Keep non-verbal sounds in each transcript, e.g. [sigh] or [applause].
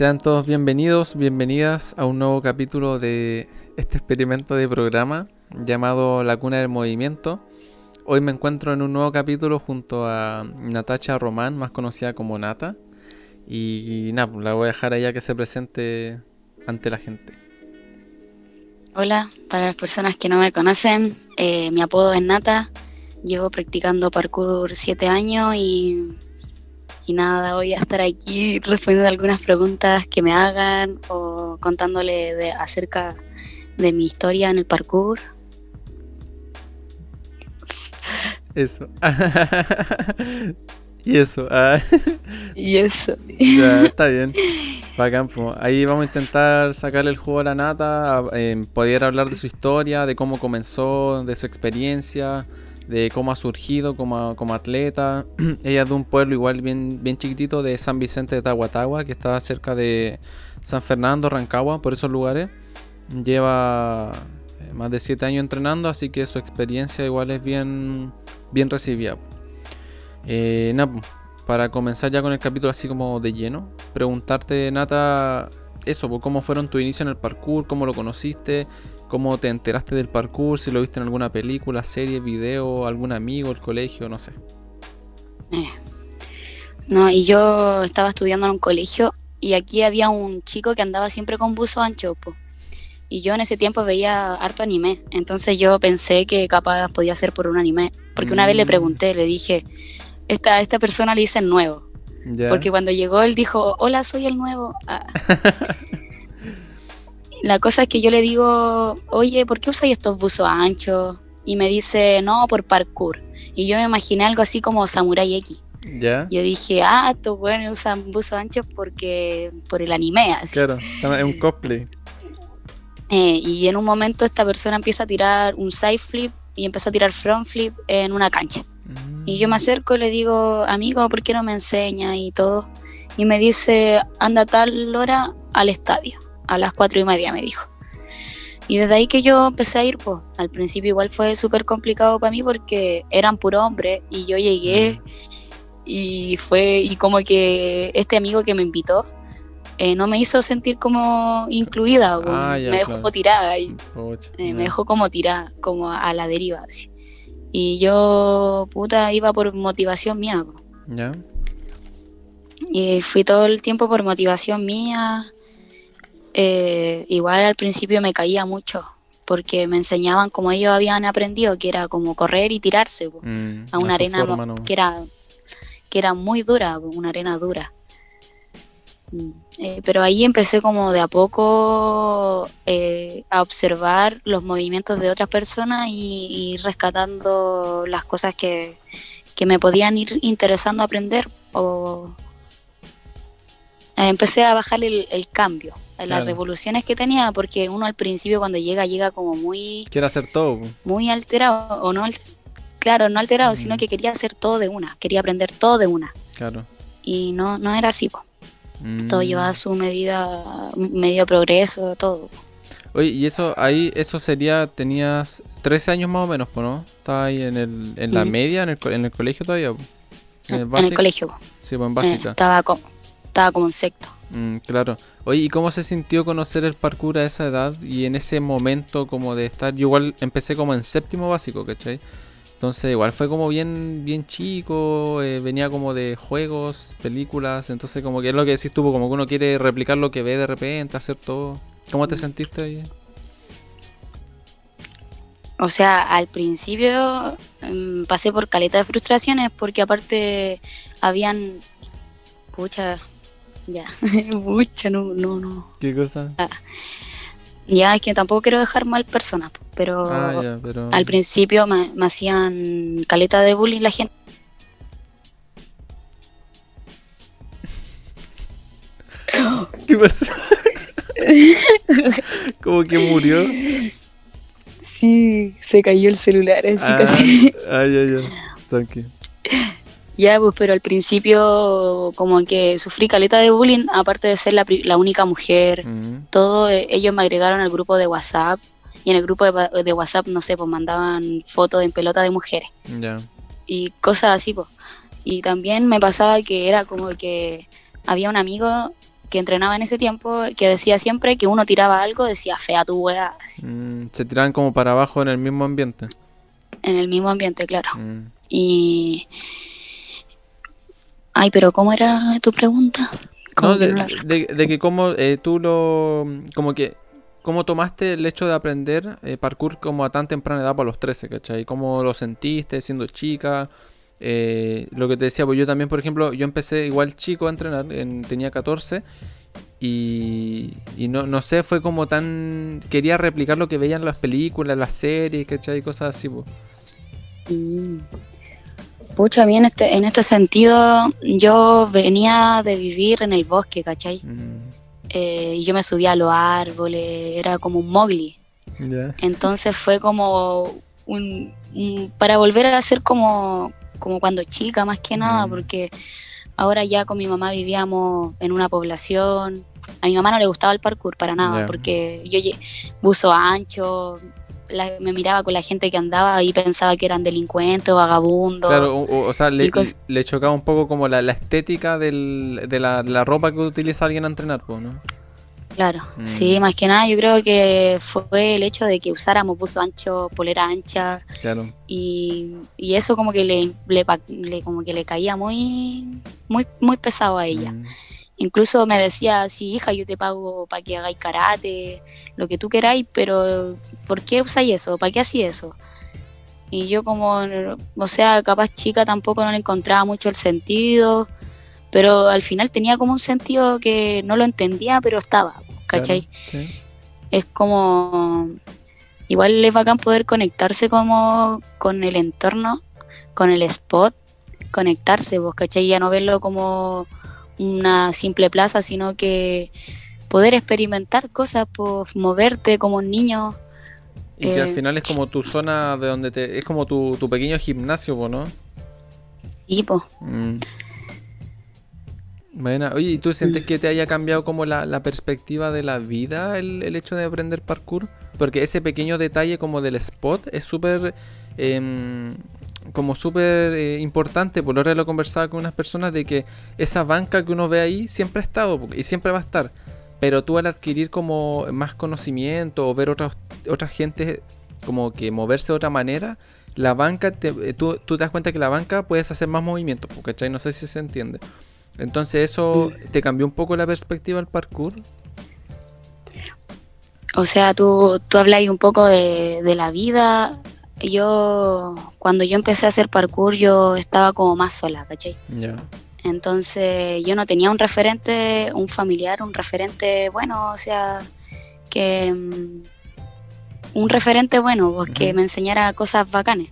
Sean todos bienvenidos, bienvenidas a un nuevo capítulo de este experimento de programa llamado La Cuna del Movimiento. Hoy me encuentro en un nuevo capítulo junto a Natacha Román, más conocida como Nata. Y, nada, pues, la voy a dejar allá que se presente ante la gente. Hola, para las personas que no me conocen, eh, mi apodo es Nata. Llevo practicando parkour siete años y, y nada, voy a estar aquí respondiendo algunas preguntas que me hagan o contándole de, acerca de mi historia en el parkour. Eso. [laughs] y eso. ah. Y eso. [laughs] Ya, está bien. Bacán. Ahí vamos a intentar sacarle el juego a la nata, a- eh, poder hablar de su historia, de cómo comenzó, de su experiencia, de cómo ha surgido como, como atleta. [clears throat] Ella es de un pueblo igual bien, bien chiquitito de San Vicente de Tahuatahua, que está cerca de San Fernando, Rancagua, por esos lugares. Lleva eh, más de 7 años entrenando, así que su experiencia igual es bien, bien recibida. Eh, para comenzar ya con el capítulo así como de lleno, preguntarte, Nata, eso, cómo fueron tu inicio en el parkour, cómo lo conociste, cómo te enteraste del parkour, si lo viste en alguna película, serie, video, algún amigo, el colegio, no sé. Eh. No, y yo estaba estudiando en un colegio y aquí había un chico que andaba siempre con buzo ancho, po. Y yo en ese tiempo veía harto anime, entonces yo pensé que capaz podía ser por un anime, porque una vez le Mm. pregunté, le dije, esta, esta persona le dice nuevo, porque cuando llegó él dijo, hola, soy el nuevo. Ah. [laughs] La cosa es que yo le digo, oye, ¿por qué usáis estos buzos anchos? Y me dice, no, por parkour. Y yo me imaginé algo así como Samurai X. ¿Ya? Yo dije, ah, estos buenos usan buzos anchos porque por el anime. así. Claro, es un cosplay. Eh, y en un momento esta persona empieza a tirar un side flip y empezó a tirar front flip en una cancha. Y yo me acerco y le digo, amigo, ¿por qué no me enseña? Y todo. Y me dice, anda tal hora al estadio. A las cuatro y media me dijo. Y desde ahí que yo empecé a ir, pues, al principio igual fue súper complicado para mí porque eran puro hombres y yo llegué y fue, y como que este amigo que me invitó eh, no me hizo sentir como incluida. Ah, ya, me dejó claro. tirada y eh, me dejó como tirada, como a la deriva, así. Y yo, puta, iba por motivación mía. Y fui todo el tiempo por motivación mía. Eh, igual al principio me caía mucho, porque me enseñaban como ellos habían aprendido, que era como correr y tirarse po, Mm, a una arena forma que era, que era muy dura, po, una arena dura. Mm, eh, pero ahí empecé como de a poco eh, a observar los movimientos de otras personas y, y rescatando las cosas que, que me podían ir interesando aprender o eh, empecé a bajar el, el cambio, las Claro. revoluciones que tenía, porque uno al principio cuando llega llega como muy Quiere hacer todo. muy alterado, o no claro, no alterado, sino Mm. que quería hacer todo de una, quería aprender todo de una. Claro. Y no, no era así, po. todo Mm. llevaba su medida, medio progreso, todo. Oye, y eso ahí, eso sería, tenías 13 años más o menos, ¿no? Estaba ahí en, el, en la Ujú. media, en el, en el colegio todavía. po? En, el colegio. Sí, pues en Eh, básica. estaba, como, estaba como en sexto. Mm, claro. Oye, ¿y cómo se sintió conocer el parkour a esa edad y en ese momento como de estar? Yo igual empecé como en séptimo básico, ¿cachai? Entonces igual fue como bien, bien chico, eh, venía como de juegos, películas, entonces como que es lo que decís tú, como que uno quiere replicar lo que ve de repente, hacer todo. ¿Cómo te Mm. sentiste ahí? O sea, al principio mm, pasé por caleta de frustraciones porque aparte habían... Pucha, ya, [laughs] pucha, no, no, no. ¿Qué cosa? Ya, es que tampoco quiero dejar mal personas, pero... Ah, ya, pero... Al principio me, me hacían caleta de bullying la gente. [laughs] ¿Qué pasó? [laughs] como que murió. Sí, se cayó el celular, así ah, casi. ah, ya, ya. Tranqui. Ya, pues, pero al principio como que sufrí caleta de bullying, aparte de ser la, única mujer. Mm, Todo, eh, ellos me agregaron al grupo de WhatsApp y en el grupo de, WhatsApp, no sé, pues mandaban fotos en pelota de mujeres ya. y cosas así, pues. Y también me pasaba que era como que había un amigo que entrenaba en ese tiempo, que decía siempre que uno tiraba algo, decía fea tu weá. Mm, se tiraban como para abajo en el mismo ambiente. En el mismo ambiente, claro. Mm. Y. Ay, pero ¿cómo era tu pregunta? No, de, que cómo eh, tú lo. Como que. ¿Cómo tomaste el hecho de aprender eh, parkour como a tan temprana edad, para los 13, ¿cachai? ¿Cómo lo sentiste siendo chica? Eh, lo que te decía, pues yo también, por ejemplo, yo empecé igual chico a entrenar, tenía 14 y, y no, no, sé, fue como tan... Quería replicar lo que veían las películas, las series, ¿cachai? Cosas así, pues. Mm. Pucha, a mí en este, en este sentido, yo venía de vivir en el bosque, ¿cachai? Mm. Eh, yo me subía a los árboles, era como un mogli. Entonces fue como un, para volver a ser como, como cuando chica más que nada, mm. porque ahora ya con mi mamá vivíamos en una población. A mi mamá no le gustaba el parkour para nada, porque yo buzo ancho, me miraba con la gente que andaba y pensaba que eran delincuentes o vagabundos. Claro, o, sea, le, chocaba un poco como la, estética de la, ropa que utiliza alguien a entrenar, ¿no? Claro, mm. sí, más que nada yo creo que fue el hecho de que usáramos buzo ancho, polera ancha. Claro. Y, eso como que le, le, como que le caía muy, muy, muy pesado a ella. Mm. Incluso me decía, sí, hija, yo te pago para que hagáis karate, lo que tú queráis, pero ¿por qué usáis eso? ¿Para qué hacía eso? Y yo como, o sea, capaz chica tampoco no le encontraba mucho el sentido pero al final tenía como un sentido que no lo entendía, pero estaba, ¿cachai? Es como, igual es bacán poder conectarse como con el entorno, con el spot, conectarse, vos, ¿cachai? Ya no verlo como una simple plaza, sino que poder experimentar cosas, pues, moverte como un niño. Y que al eh, final es como tu zona de donde te... Es como tu, pequeño gimnasio, ¿no? Sí, pues. Bueno, oye, ¿y tú sientes que te haya cambiado como la, perspectiva de la vida el, hecho de aprender parkour? Porque ese pequeño detalle como del spot es súper... Em, como súper eh, importante, por lo que lo conversaba con unas personas, de que esa banca que uno ve ahí siempre ha estado y siempre va a estar. Pero tú al adquirir como más conocimiento o ver otras otra gente como que moverse de otra manera, la banca, te, eh, tú, tú, te das cuenta que la banca puedes hacer más movimientos, ¿cachai? No sé si se entiende. Entonces, ¿eso te cambió un poco la perspectiva del parkour? O sea, tú, tú habláis un poco de, la vida. Yo, cuando yo empecé a hacer parkour, yo estaba como más sola, ¿cachai? Entonces, yo no tenía un referente, un familiar, un referente bueno, o sea, que. Mm, un referente bueno, pues, que me enseñara cosas bacanes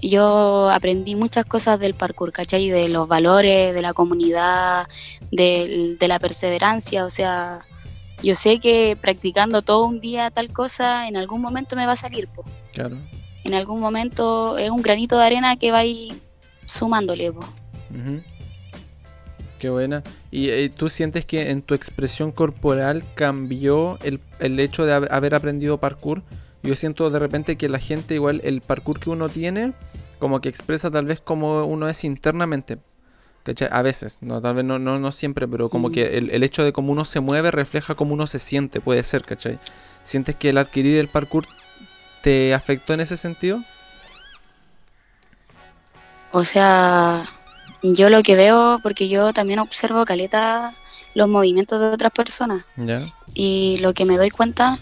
yo aprendí muchas cosas del parkour, ¿cachai? De los valores, de la comunidad, de, la perseverancia, o sea, yo sé que practicando todo un día tal cosa, en algún momento me va a salir, po. Claro. En algún momento es un granito de arena que va a ir sumándole, po. Qué buena. ¿Y, eh, tú sientes que en tu expresión corporal cambió el, el hecho de haber aprendido parkour? Yo siento de repente que la gente, igual el parkour que uno tiene, como que expresa tal vez como uno es internamente. ¿cachai? A veces, no, tal vez no, no, no siempre, pero como que el, hecho de cómo uno se mueve refleja cómo uno se siente, puede ser, ¿cachai? ¿Sientes que el adquirir el parkour te afectó en ese sentido? O sea, yo lo que veo, porque yo también observo caleta los movimientos de otras personas. Y lo que me doy cuenta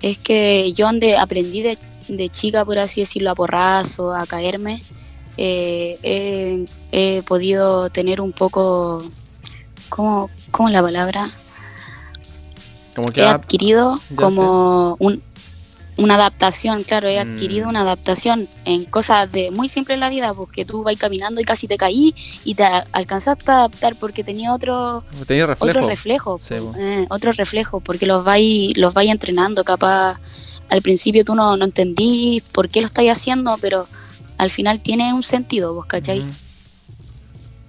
es que yo donde aprendí de, chica, por así decirlo, a porrazo, a caerme, eh, he, podido tener un poco, ¿cómo, cómo es la palabra? Como que he adquirido como un, una adaptación, claro, he adquirido mm. una adaptación en cosas de muy simple en la vida, porque tú vas caminando y casi te caí y te alcanzaste a adaptar porque tenía otro, reflejo. otro reflejo, eh, otro reflejo, porque los vais los vais entrenando, capaz al principio tú no, no entendí por qué lo estáis haciendo, pero al final tiene un sentido, vos cachai.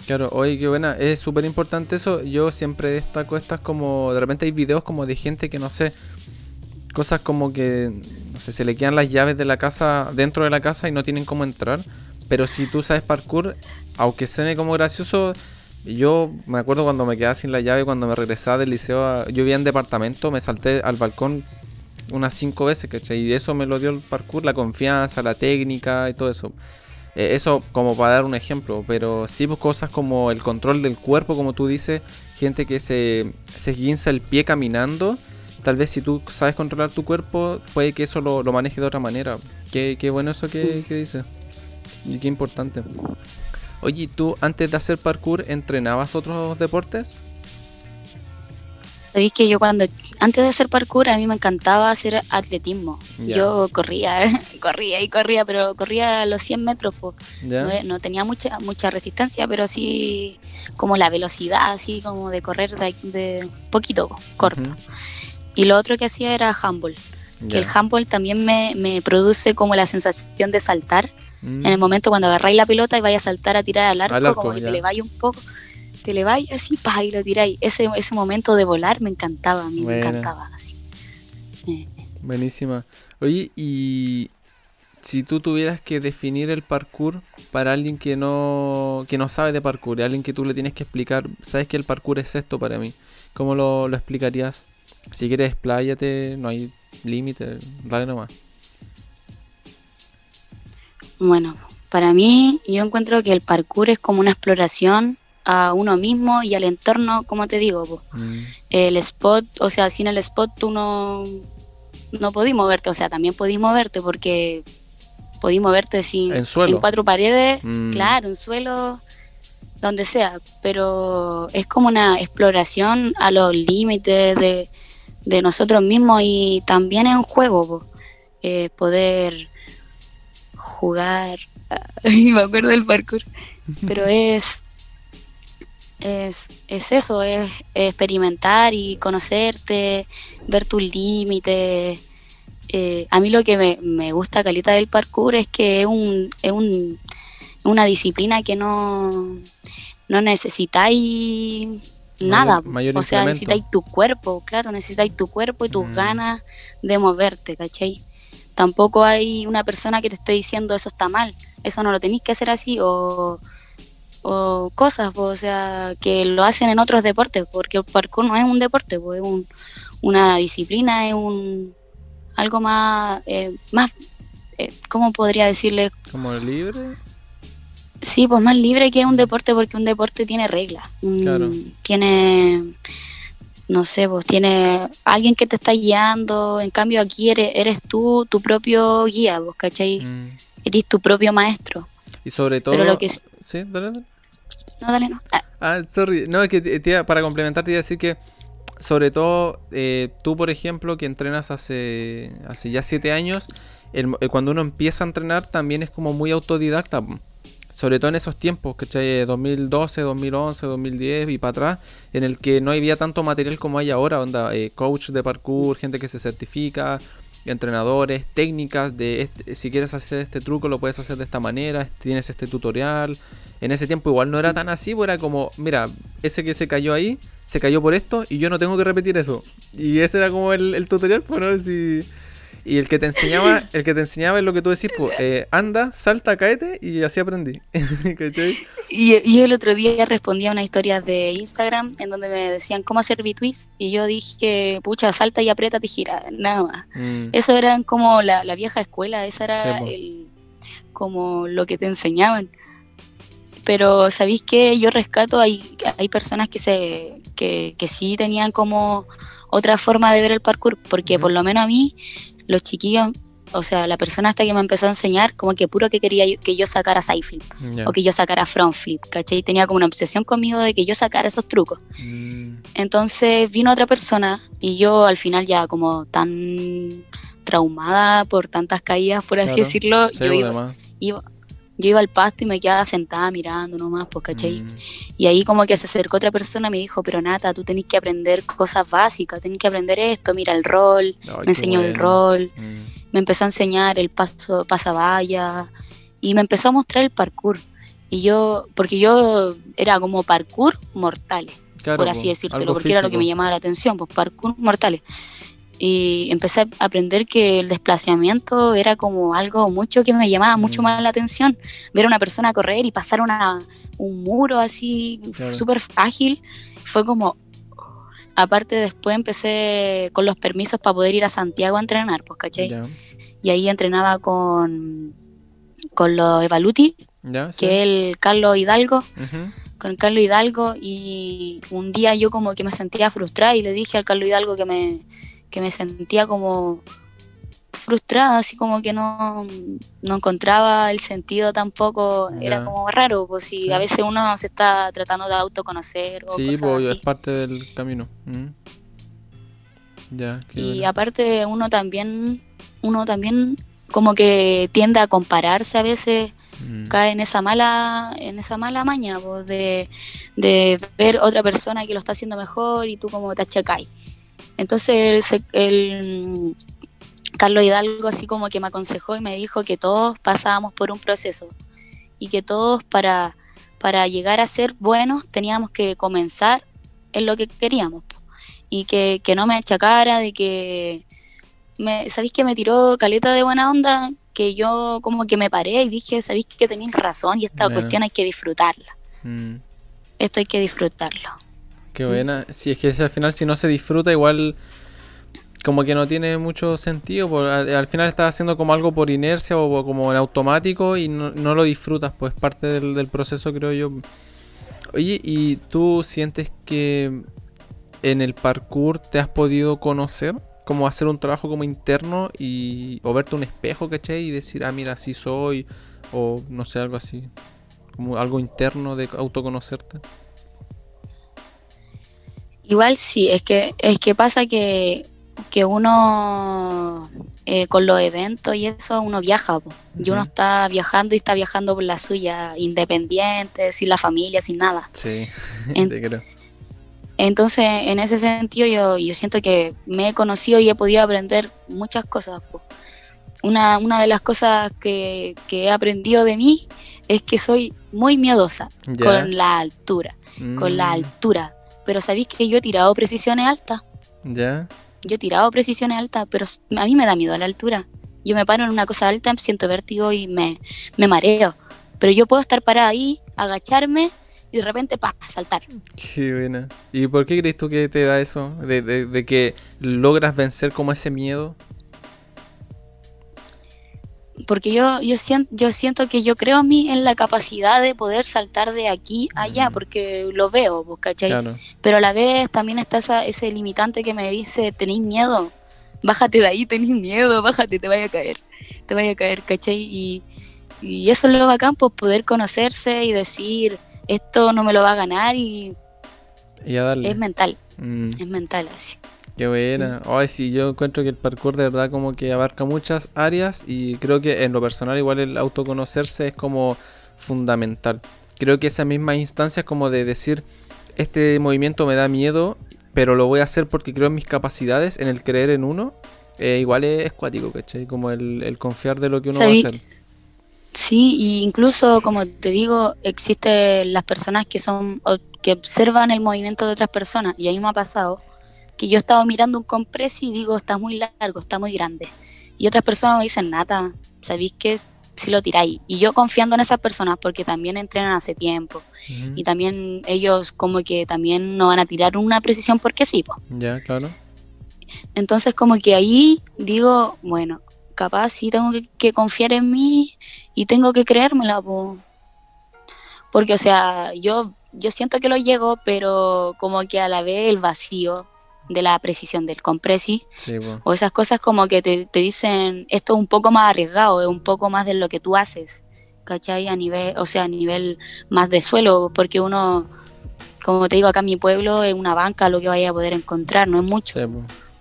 Claro, oye, qué buena, es súper importante eso. Yo siempre destaco estas como, de repente hay videos como de gente que no sé, cosas como que, no sé, se le quedan las llaves de la casa dentro de la casa y no tienen cómo entrar. Pero si tú sabes parkour, aunque suene como gracioso, Yo me acuerdo cuando me quedaba sin la llave, cuando me regresaba del liceo, yo vivía en departamento, me salté al balcón unas cinco veces, ¿cachai? Y eso me lo dio el parkour, la confianza, la técnica y todo eso. Eh, eso como para dar un ejemplo, pero sí pues cosas como el control del cuerpo, como tú dices, gente que se, se guinza el pie caminando, tal vez si tú sabes controlar tu cuerpo, puede que eso lo, maneje de otra manera. Qué, qué bueno eso que, que dices. Y qué importante. Oye, ¿tú antes de hacer parkour entrenabas otros deportes? Sabéis que yo cuando, antes de hacer parkour, a mí me encantaba hacer atletismo. Yo corría, [laughs] corría y corría, pero corría a los 100 metros. No, tenía mucha mucha resistencia, pero sí como la velocidad, así como de correr de, poquito, corto. Y lo otro que hacía era handball. Que el handball también me, me produce como la sensación de saltar en el momento cuando agarráis la pelota y vais a saltar a tirar al arco, como que te le vaya un poco, te le vaya así, pa, y lo tiráis. Ese, ese momento de volar me encantaba, a mí me encantaba así. Eh. Buenísima. Oye, y si tú tuvieras que definir el parkour para alguien que no, que no sabe de parkour, alguien que tú le tienes que explicar, sabes que el parkour es esto para mí, ¿cómo lo, lo explicarías? Si quieres, expláyate, no hay límite, dale nomás. Bueno, para mí yo encuentro que el parkour es como una exploración a uno mismo y al entorno, como te digo. Mm. El spot, o sea, sin el spot tú no, no podís moverte, o sea, también podís moverte porque podís moverte sin, en, suelo. en cuatro paredes, mm. claro, en suelo, donde sea, pero es como una exploración a los límites de, de nosotros mismos y también es un juego, eh, poder jugar, [laughs] y me acuerdo del parkour, [laughs] pero es, es, eso, es, experimentar y conocerte, ver tus límites. Eh, a mí lo que me, me, gusta calita del parkour es que es, un, es un, una disciplina que no, no necesitáis nada. o sea, necesitáis tu cuerpo, claro, necesitáis tu cuerpo y tus mm. ganas de moverte, ¿cachai? tampoco hay una persona que te esté diciendo eso está mal, eso no lo tenéis que hacer así o, cosas, o sea, que lo hacen en otros deportes, porque el parkour no es un deporte, es un, una disciplina, es un algo más, eh, más eh, ¿cómo podría decirle? ¿Como libre? Sí, pues más libre que un deporte porque un deporte tiene reglas, tiene no sé, vos tienes alguien que te está guiando, en cambio aquí eres, eres tú tu propio guía, vos, ¿cachai? Mm. Eres tu propio maestro. Y sobre todo... Pero lo que... Sí, dale, No, dale, no. Ah. ah, sorry. No, es que para complementar te iba a decir que sobre todo eh, tú, por ejemplo, que entrenas hace, hace ya siete años, cuando uno empieza a entrenar también es como muy autodidacta sobre todo en esos tiempos, ¿cachai? 2012, 2011, 2010 y para atrás, en el que no había tanto material como hay ahora, onda, eh, coach de parkour, gente que se certifica, entrenadores, técnicas de este, si quieres hacer este truco lo puedes hacer de esta manera, tienes este tutorial. En ese tiempo igual no era tan así, pues era como, mira, ese que se cayó ahí, se cayó por esto y yo no tengo que repetir eso. Y ese era como el, el tutorial, pues no si y el que te enseñaba, [laughs] el que te enseñaba es lo que tú decís, pues, eh, anda, salta, caete, y así aprendí. [laughs] y, y el otro día respondía a una historia de Instagram en donde me decían cómo hacer bitwist y yo dije, pucha, salta y aprieta y gira, nada más. Mm. Eso era como la, vieja escuela, esa era el, como lo que te enseñaban. Pero sabéis que yo rescato, hay, hay personas que se que, que sí tenían como otra forma de ver el parkour, porque por lo menos a mí los chiquillos, o sea, la persona hasta que me empezó a enseñar, como que puro que quería que yo sacara side flip o que yo sacara front flip, ¿cachai? Tenía como una obsesión conmigo de que yo sacara esos trucos. Mm. Entonces vino otra persona y yo al final ya como tan traumada por tantas caídas, por así decirlo, yo iba, yo iba al pasto y me quedaba sentada mirando nomás, pues, ¿cachai? Mm. Y ahí como que se acercó otra persona y me dijo, pero Nata, tú tenés que aprender cosas básicas, tenés que aprender esto, mira el rol, me enseñó el rol, mm. me empezó a enseñar el paso, pasavalla y me empezó a mostrar el parkour. Y yo, porque yo era como parkour mortales, por así decirlo, porque era lo que me llamaba la atención, pues parkour mortales. Y empecé a aprender que el desplazamiento era como algo mucho que me llamaba mucho Mm. más la atención. Ver a una persona correr y pasar una, un muro así Claro. súper ágil fue como... Aparte después empecé con los permisos para poder ir a Santiago a entrenar, pues, ¿cachai? Ya, Y ahí entrenaba con, con los Evaluti, sí. que es el Carlos Hidalgo, con Carlos Hidalgo y un día yo como que me sentía frustrada y le dije al Carlos Hidalgo que me, que me sentía como frustrada, así como que no, no encontraba el sentido tampoco, era como raro, pues si Sí. a veces uno se está tratando de autoconocer o Sí, cosas pues, así. es parte del camino. Mm. Y bueno. aparte uno también, uno también como que tiende a compararse a veces Mm. cae en esa mala en esa mala maña pues, de, de ver otra persona que lo está haciendo mejor y tú como te achacáis entonces el, el, mm, Carlos Hidalgo así como que me aconsejó y me dijo que todos pasábamos por un proceso y que todos para para llegar a ser buenos teníamos que comenzar en lo que queríamos y que, que no me achacara de que me, ¿sabéis que me tiró caleta de buena onda? Que yo como que me paré y dije, ¿sabéis que tenéis razón? Y esta cuestión hay que disfrutarla. Mm. Esto hay que disfrutarlo. Qué buena. Si es que al final si no se disfruta igual como que no tiene mucho sentido. por- al, al final estás haciendo como algo por inercia o como en automático y no, no lo disfrutas. Pues parte del, del proceso creo yo. Oye, ¿y tú sientes que en el parkour te has podido conocer? Como hacer un trabajo como interno y o verte un espejo, ¿cachai? Y decir, ah, mira, así soy. O no sé, algo así. Como algo interno de autoconocerte. Igual sí, es que, es que pasa que, que uno eh, con los eventos y eso uno viaja, po. y uno está viajando y está viajando por la suya, independiente, sin la familia, sin nada. Sí, [laughs] En- te creo. Entonces, en ese sentido, yo, yo siento que me he conocido y he podido aprender muchas cosas. po. Una, una de las cosas que, que he aprendido de mí es que soy muy miedosa con la altura, con la Mm, altura. Pero sabéis que yo he tirado precisiones altas, Ya. yo he tirado precisiones altas, pero a mí me da miedo la altura. Yo me paro en una cosa alta, siento vértigo y me, me mareo. Pero yo puedo estar parada ahí, agacharme y de repente, pa, saltar. Qué buena. ¿Y por qué crees tú que te da eso? De, de- de que logras vencer como ese miedo. Porque yo, yo, siento, yo siento que yo creo a mí en la capacidad de poder saltar de aquí a allá, Mm. porque lo veo, pues, ¿cachai? Claro. Pero a la vez también está esa, ese limitante que me dice, tenéis miedo, bájate de ahí, tenéis miedo, bájate, te vaya a caer, te vaya a caer, ¿cachai? Y, y eso es lo bacán, pues poder conocerse y decir, esto no me lo va a ganar y Y a darle. es mental, Mm, es mental así. Qué buena. Ay, sí, yo encuentro que el parkour de verdad como que abarca muchas áreas y creo que en lo personal igual el autoconocerse es como fundamental. Creo que esa misma instancia es como de decir, este movimiento me da miedo, pero lo voy a hacer porque creo en mis capacidades, en el creer en uno. eh, igual es, es cuático, ¿cachai? Como el, el confiar de lo que uno Sabí- va a hacer. Sí, y incluso como te digo, existen las personas que son que observan el movimiento de otras personas y a mí me ha pasado que yo estaba mirando un compress y digo, está muy largo, está muy grande. Y otras personas me dicen, Nata, ¿sabéis qué es? Si lo tiráis. Y yo confiando en esas personas porque también entrenan hace tiempo Ujú. y también ellos como que también no van a tirar una precisión porque sí, po. Ya, claro. Entonces como que ahí digo, bueno, capaz sí tengo que, que confiar en mí y tengo que creérmela, po. porque o sea, yo, yo siento que lo llego, pero como que a la vez el vacío de la precisión del compresi. Sí, o esas cosas como que te, te dicen esto es un poco más arriesgado, es un poco más de lo que tú haces, ¿cachai? A nivel, o sea, a nivel más de suelo, porque uno, como te digo, acá en mi pueblo es una banca lo que vaya a poder encontrar, no es mucho. Sí,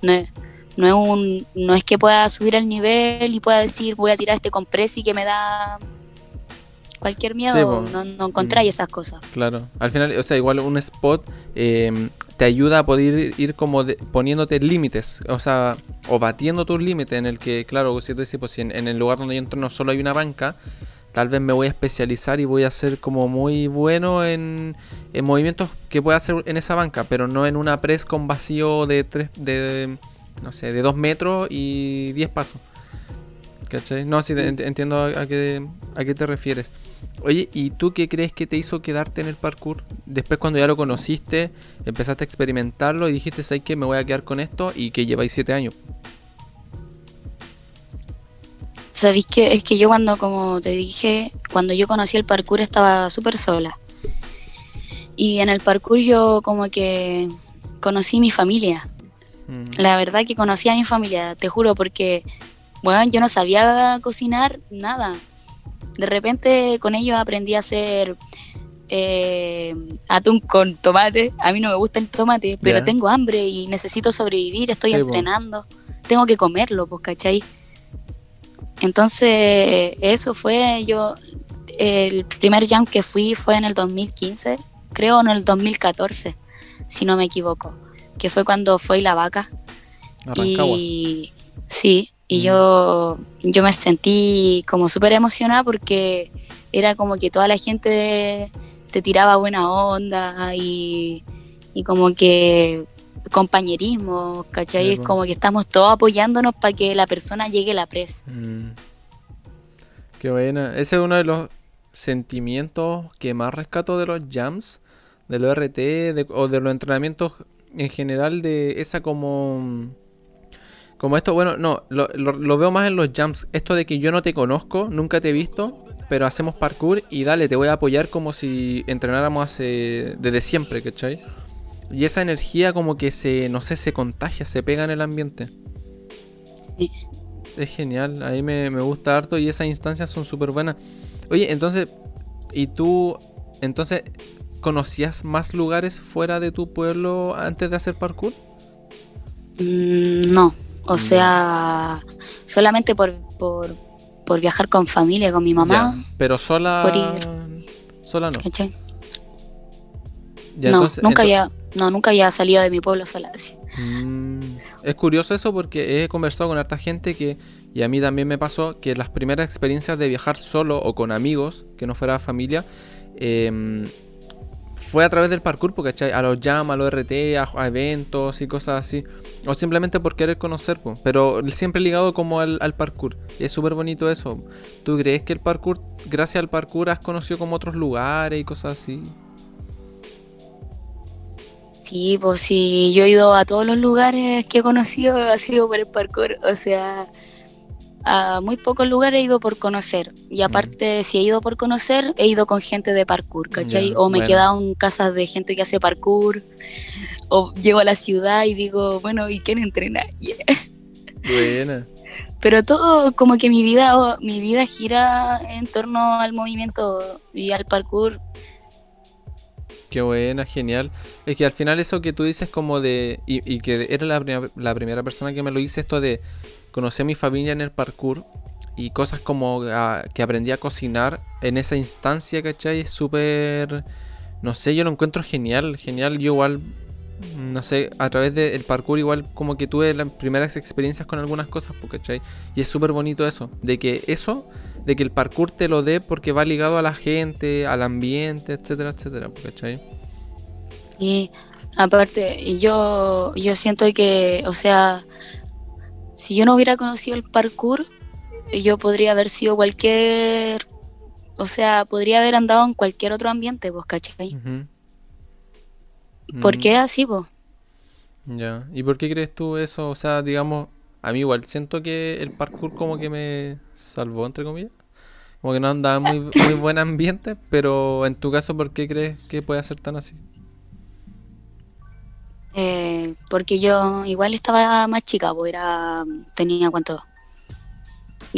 no es, no es un no es que pueda subir el nivel y pueda decir voy a tirar este compresi que me da cualquier miedo, Sí, no, no encontráis Mm. esas cosas. Claro, al final, o sea, igual un spot eh, te ayuda a poder ir, como de- poniéndote límites, o sea, o batiendo tus límites en el que, claro, si tú dices, pues si en, en el lugar donde yo entreno solo hay una banca, tal vez me voy a especializar y voy a ser como muy bueno en, en movimientos que pueda hacer en esa banca, pero no en una press con vacío de tres, de, no sé, de 2 metros y 10 pasos. ¿Cachai? No, sí, entiendo a, qué, a qué te refieres. Oye, ¿y tú qué crees que te hizo quedarte en el parkour? Después cuando ya lo conociste, empezaste a experimentarlo y dijiste, ¿sabes qué? Me voy a quedar con esto y que lleváis 7 años. Sabéis que es que yo cuando, como te dije, cuando yo conocí el parkour estaba súper sola. Y en el parkour yo como que conocí mi familia. Mm. La verdad que conocí a mi familia, te juro, porque, bueno, yo no sabía cocinar nada. De repente con ellos aprendí a hacer eh, atún con tomate. A mí no me gusta el tomate, pero tengo hambre y necesito sobrevivir, estoy entrenando. Tengo que comerlo, pues, ¿cachai? Entonces, eso fue yo. El primer jump que fui fue en el 2015, creo en el 2014, si no me equivoco, que fue cuando fue la vaca. Y sí, y mm. yo, yo me sentí como súper emocionada porque era como que toda la gente te tiraba buena onda y, y como que compañerismo, ¿cachai? es como que estamos todos apoyándonos para que la persona llegue a la pres. Mm. Qué buena. Ese es uno de los sentimientos que más rescato de los jams, de los RT o de los entrenamientos en general, de esa como... Como esto, bueno, no, lo, lo, veo más en los jams. Esto de que yo no te conozco, nunca te he visto, pero hacemos parkour y dale, te voy a apoyar como si entrenáramos hace, desde siempre, ¿cachai? Y esa energía como que se, no sé, se contagia, se pega en el ambiente. Sí. Es genial, a mí me, gusta harto y esas instancias son súper buenas. Oye, entonces, ¿y tú, entonces, conocías más lugares fuera de tu pueblo antes de hacer parkour? Mm, no, o sea, solamente por, por, viajar con familia, con mi mamá. pero sola. Por ir. Sola no. no, nunca ya no, nunca había salido de mi pueblo sola. Así. Mm, es curioso eso porque he conversado con harta gente que, y a mí también me pasó, que las primeras experiencias de viajar solo o con amigos, que no fuera familia, em, fue a través del parkour, porque a los jam, a los RT, a, eventos y cosas así. O simplemente por querer conocer, pero siempre ligado como al, al parkour. Es súper bonito eso. ¿Tú crees que el parkour, gracias al parkour, has conocido como otros lugares y cosas así? Sí, pues sí, yo he ido a todos los lugares que he conocido, ha sido por el parkour, o sea, a muy pocos lugares he ido por conocer. Y mm. aparte, si he ido por conocer, he ido con gente de parkour, ¿cachai? o me he quedado en casas de gente que hace parkour, o llego a la ciudad y digo, bueno, ¿y quién entrena? [laughs] Buena. Pero todo, como que mi vida, mi vida gira en torno al movimiento y al parkour Qué buena, genial. Es que al final eso que tú dices como de... Y, que era la, la, primera persona que me lo dice esto de conocer a mi familia en el parkour y cosas como ah, que aprendí a cocinar en esa instancia, ¿cachai? Es súper... No sé, yo lo encuentro genial, genial. Yo igual, no sé, a través del parkour igual como que tuve las primeras experiencias con algunas cosas, ¿cachai? Y es súper bonito eso, de que eso de que el parkour te lo dé porque va ligado a la gente, al ambiente, etcétera, etcétera, ¿cachai? Y aparte, yo, yo siento que, o sea, si yo no hubiera conocido el parkour, yo podría haber sido cualquier, o sea, podría haber andado en cualquier otro ambiente, vos, ¿cachai? ¿Por qué mm. así, vos? Ya, ¿y por qué crees tú eso? O sea, digamos, a mí igual siento que el parkour como que me salvó, entre comillas. Como que no andaba muy, muy buen ambiente, pero en tu caso, ¿por qué crees que puede ser tan así? Eh, porque yo igual estaba más chica, pues era, tenía cuánto,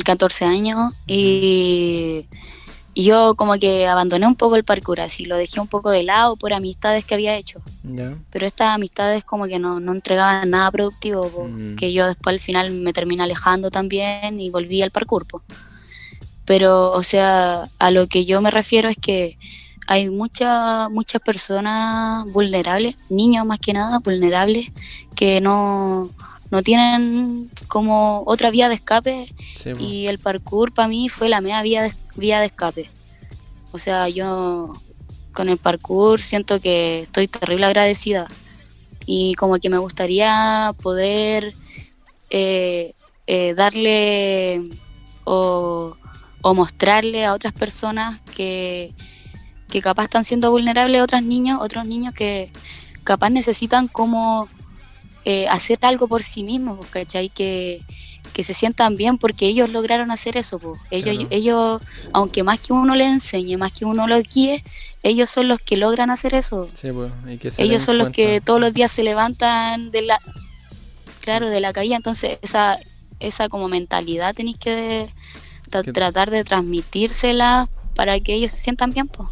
14 años y, y, yo como que abandoné un poco el parkour, así lo dejé un poco de lado por amistades que había hecho. Pero estas amistades como que no, no entregaban nada productivo, mm. que yo después al final me terminé alejando también y volví al parkour. Pero, o sea, a lo que yo me refiero es que hay muchas muchas personas vulnerables, niños más que nada, vulnerables, que no, no tienen como otra vía de escape y el parkour para mí fue la media vía de, vía de escape. O sea, yo con el parkour siento que estoy terrible agradecida y como que me gustaría poder eh, eh, darle o, mostrarle a otras personas que, que capaz están siendo vulnerables otros niños, otros niños que capaz necesitan como eh, hacer algo por sí mismos, ¿cachai? Que, que se sientan bien porque ellos lograron hacer eso. Ellos, ellos, aunque más que uno le enseñe, más que uno lo guíe, ellos son los que logran hacer eso. ellos son los que todos los días se levantan de la, claro, de la caída. Entonces esa, esa como mentalidad tenéis que tratar de transmitírsela para que ellos se sientan bien. Pues.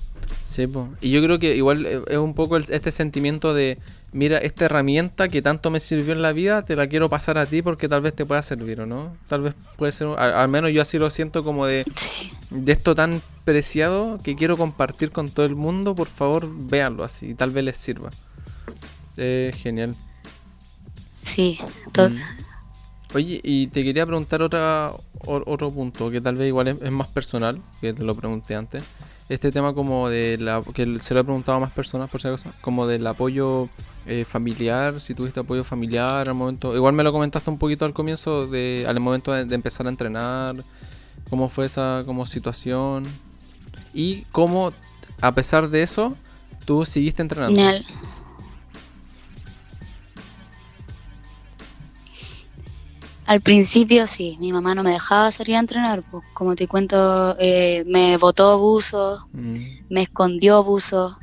Sí, y yo creo que igual eh, es un poco este sentimiento de mira, esta herramienta que tanto me sirvió en la vida, te la quiero pasar a ti porque tal vez te pueda servir, ¿o no? Tal vez puede ser, al, menos yo así lo siento como de, de esto tan preciado que quiero compartir con todo el mundo, por favor, véanlo así, tal vez les sirva. Eh, genial. Sí, todo. Mm. Oye, y te quería preguntar otra, otro punto que tal vez igual es más personal, que te lo pregunté antes este tema como de la que se lo he preguntado a más personas por si acaso, como del apoyo eh, familiar, si tuviste apoyo familiar al momento, igual me lo comentaste un poquito al comienzo de al momento de, empezar a entrenar, cómo fue esa como situación y cómo a pesar de eso tú seguiste entrenando. Al principio sí, mi mamá no me dejaba salir a entrenar, pues como te cuento, eh, me botó buzo, mm. me escondió buzo,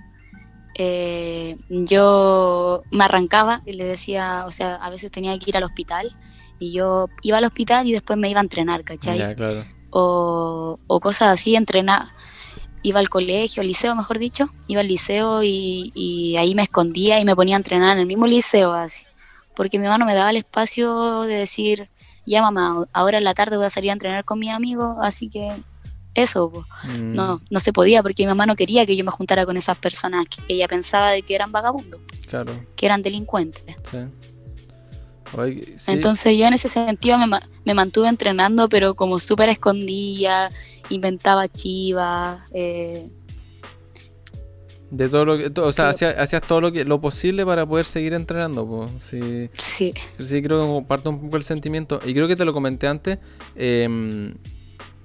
eh, yo me arrancaba y le decía, o sea, a veces tenía que ir al hospital y yo iba al hospital y después me iba a entrenar, ¿cachai? o, cosas así, entrenar, iba al colegio, al liceo mejor dicho, iba al liceo y, y ahí me escondía y me ponía a entrenar en el mismo liceo así porque mi mamá no me daba el espacio de decir, ya mamá, ahora en la tarde voy a salir a entrenar con mi amigo, así que eso, mm. no, no se podía porque mi mamá no quería que yo me juntara con esas personas que ella pensaba de que eran vagabundos, claro. que eran delincuentes. Entonces yo en ese sentido me, me mantuve entrenando, pero como súper escondida, inventaba chivas, eh, de todo lo que, o sea, hacías, todo lo que lo posible para poder seguir entrenando, pues. Sí. sí. Sí, creo que comparto un poco el sentimiento. Y creo que te lo comenté antes. Em,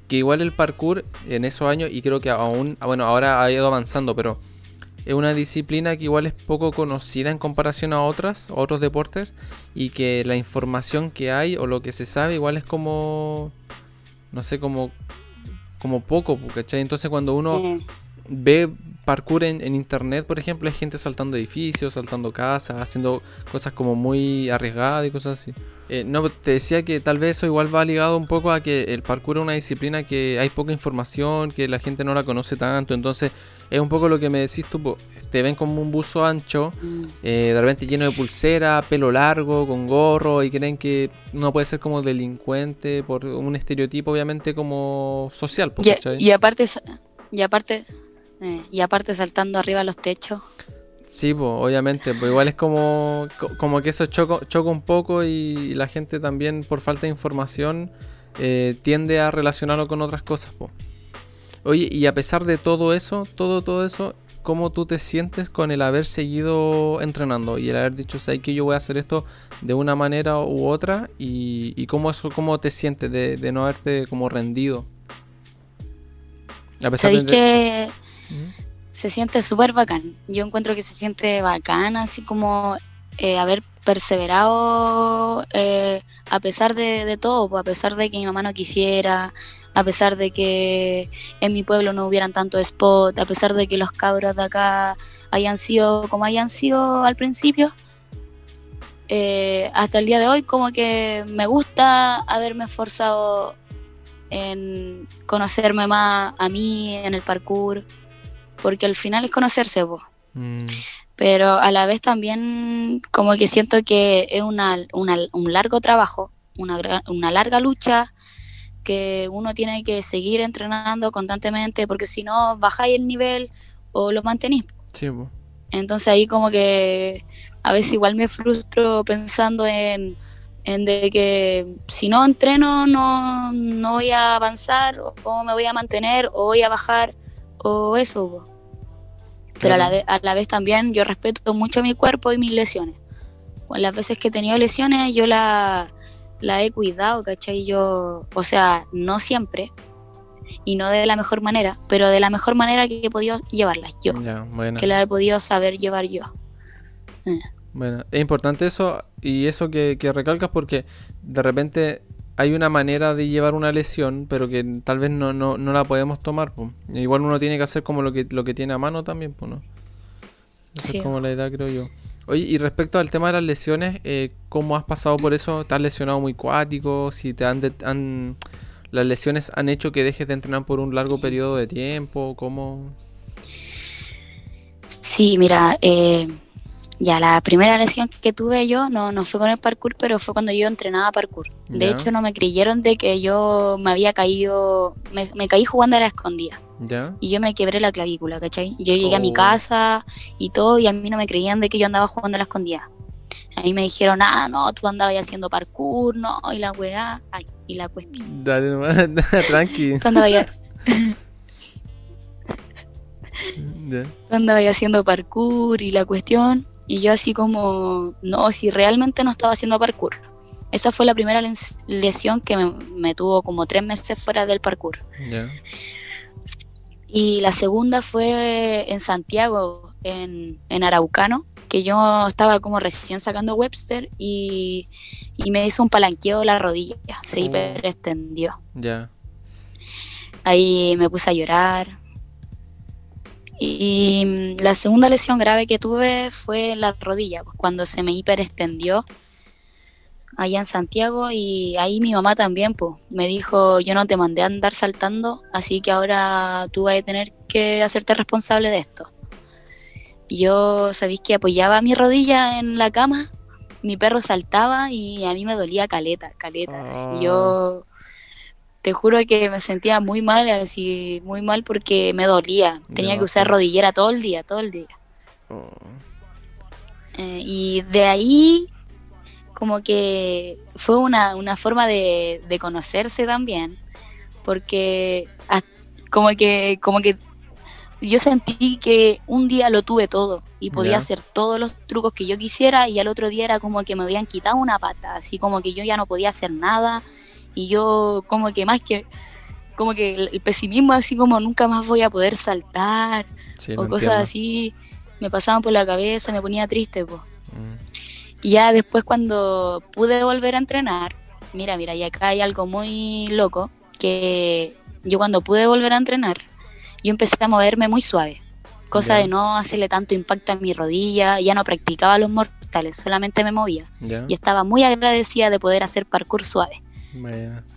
que igual el parkour en esos años, y creo que aún, bueno, ahora ha ido avanzando, pero es una disciplina que igual es poco conocida en comparación a otras, otros deportes, y que la información que hay o lo que se sabe igual es como, no sé, como, como poco, ¿cachai? Entonces cuando uno ve parkour en, internet, por ejemplo, hay gente saltando edificios, saltando casas, haciendo cosas como muy arriesgadas y cosas así. Eh, no, te decía que tal vez eso igual va ligado un poco a que el parkour es una disciplina que hay poca información, que la gente no la conoce tanto, entonces es un poco lo que me decís tú, te ven como un buzo ancho, mm. eh, de repente lleno de pulsera, pelo largo, con gorro, y creen que no puede ser como delincuente por un estereotipo obviamente como social. y, y aparte, y aparte eh, y aparte saltando arriba de los techos. Sí, pues, obviamente, pues igual es como, como que eso choca, choca un poco y la gente también por falta de información eh, tiende a relacionarlo con otras cosas. pues. Oye, y a pesar de todo eso, todo, todo eso, ¿cómo tú te sientes con el haber seguido entrenando y el haber dicho, sé que yo voy a hacer esto de una manera u otra? ¿Y, cómo, eso, cómo te sientes de, no haberte como rendido? A pesar de... que se siente súper bacán. Yo encuentro que se siente bacán, así como eh, haber perseverado eh, a pesar de, todo, pues, a pesar de que mi mamá no quisiera, a pesar de que en mi pueblo no hubieran tanto spot, a pesar de que los cabros de acá hayan sido como hayan sido al principio. Eh, hasta el día de hoy como que me gusta haberme esforzado en conocerme más a mí en el parkour, porque al final es conocerse vos. Mm. Pero a la vez también como que siento que es una, un largo trabajo, una, una larga lucha que uno tiene que seguir entrenando constantemente porque si no bajáis el nivel o lo mantenís. Sí, Entonces ahí como que a veces igual me frustro pensando en, en de que si no entreno no, no voy a avanzar o me voy a mantener o voy a bajar o eso. Pero a la, vez, a la vez también yo respeto mucho mi cuerpo y mis lesiones. las veces que he tenido lesiones yo la, la he cuidado, ¿cachai? Yo, o sea, no siempre y no de la mejor manera, pero de la mejor manera que he podido llevarlas yo, que la he podido saber llevar yo. Eh. Bueno, es importante eso y eso que, recalcas porque de repente hay una manera de llevar una lesión, pero que tal vez no, no, no la podemos tomar. Igual uno tiene que hacer como lo que, lo que tiene a mano también, pues, ¿no? es como la edad, creo yo. Oye, y respecto al tema de las lesiones, eh, ¿cómo has pasado por eso? ¿Te has lesionado muy cuático? Si te han, han, las lesiones han hecho que dejes de entrenar por un largo periodo de tiempo, ¿cómo? Sí, mira, eh, ya la primera lesión que tuve yo no, no fue con el parkour, pero fue cuando yo entrenaba parkour. De hecho, no me creyeron de que yo me había caído, me, me caí jugando a la escondida. Y yo me quebré la clavícula, ¿cachai? Yo llegué a mi oh. casa y todo, y a mí no me creían de que yo andaba jugando a la escondida. A mí me dijeron, ah, no, tú andabas haciendo parkour, no, y la weá, ay, y la cuestión. Dale nomás, [laughs] tranqui. Tú andabas [laughs] ya... Tú andabas haciendo parkour y la cuestión, y yo así como, no, si realmente no estaba haciendo parkour. Esa fue la primera lesión que me, tuvo como tres meses fuera del parkour. Y la segunda fue en Santiago, en, Araucano, que yo estaba como recién sacando Webster y, me hizo un palanqueo de la rodilla, se oh. hiperextendió. Ya. Ahí me puse a llorar. Y la segunda lesión grave que tuve fue la rodilla, pues, cuando se me hiperextendió allá en Santiago y ahí mi mamá también pues, me dijo, yo no te mandé a andar saltando, así que ahora tú vas a tener que hacerte responsable de esto. Yo, sabéis que apoyaba mi rodilla en la cama, mi perro saltaba y a mí me dolía caleta, caleta. Yo te juro que me sentía muy mal, así, muy mal porque me dolía. Tenía que usar rodillera todo el día, todo el día. Oh. Eh, y de ahí como que fue una, forma de, conocerse también, porque como que, como que yo sentí que un día lo tuve todo y podía hacer todos los trucos que yo quisiera y al otro día era como que me habían quitado una pata, así como que yo ya no podía hacer nada y yo como que más que como que el, pesimismo así como nunca más voy a poder saltar o cosas así me pasaban por la cabeza, me ponía triste, pues. Y ya después cuando pude volver a entrenar, mira, mira, y acá hay algo muy loco, que yo cuando pude volver a entrenar, yo empecé a moverme muy suave, cosa de no hacerle tanto impacto a mi rodilla, ya no practicaba los mortales, solamente me movía. Y estaba muy agradecida de poder hacer parkour suave.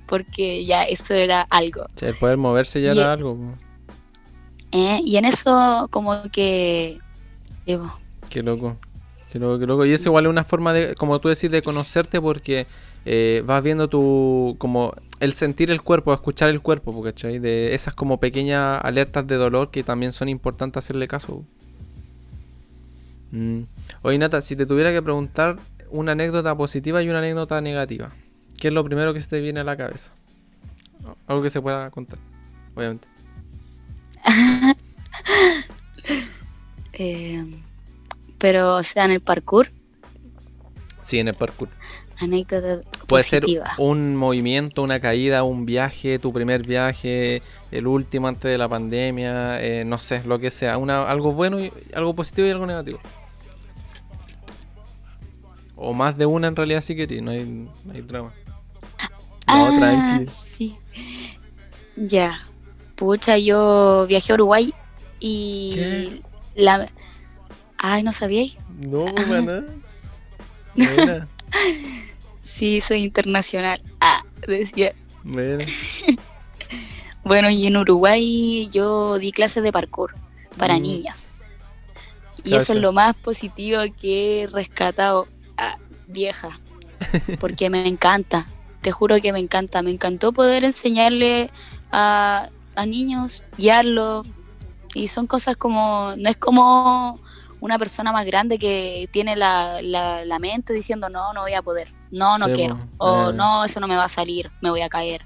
Porque ya eso era algo. el poder moverse ya era algo. Eh, y en eso como que... Qué loco. Y eso igual es una forma de, como tú decís, de conocerte porque eh, vas viendo tu, como el sentir el cuerpo, escuchar el cuerpo, ¿cachai? De esas como pequeñas alertas de dolor que también son importantes hacerle caso. Mm. Oye, Nata, si te tuviera que preguntar una anécdota positiva y una anécdota negativa, ¿qué es lo primero que se te viene a la cabeza? Algo que se pueda contar, obviamente. [laughs] eh pero, o sea, en el parkour. Sí, en el parkour. Anécdota Puede ser un movimiento, una caída, un viaje, tu primer viaje, el último antes de la pandemia, eh, no sé, lo que sea. Una, algo bueno, y, algo positivo y algo negativo. O más de una en realidad sí que no hay, no hay drama. Ah, sí. Ya. Pucha, yo viajé a Uruguay y la Ay, ¿no sabíais? No, [laughs] maná. sí, soy internacional. Ah, decía. [laughs] bueno, y en Uruguay yo di clases de parkour para mm. niños. Y eso es lo más positivo que he rescatado. Ah, vieja. Porque me encanta. Te juro que me encanta. Me encantó poder enseñarle a, a niños, guiarlos. Y son cosas como. No es como una persona más grande que tiene la, la, mente diciendo no, no voy a poder, no, no quiero, o eh. no, eso no me va a salir, me voy a caer.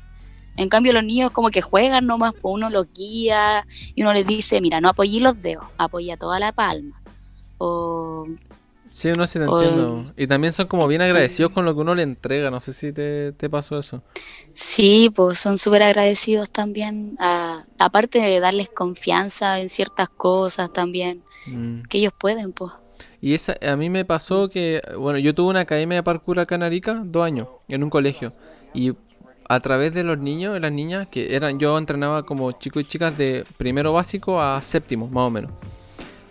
En cambio los niños como que juegan nomás, pues uno los guía y uno les dice, mira, no apoyé los dedos, apoya toda la palma. O Sí, no sí te entiendo. Y también son como bien agradecidos con lo que uno le entrega. No sé si te, pasó eso. Sí, pues son súper agradecidos también. aparte de darles confianza en ciertas cosas también. Mm. Que ellos pueden, pues. Y esa, a mí me pasó que, bueno, yo tuve una academia de parkour acá en Arica, dos años, en un colegio. Y a través de los niños y las niñas, que eran, yo entrenaba como chicos y chicas de primero básico a séptimo, más o menos.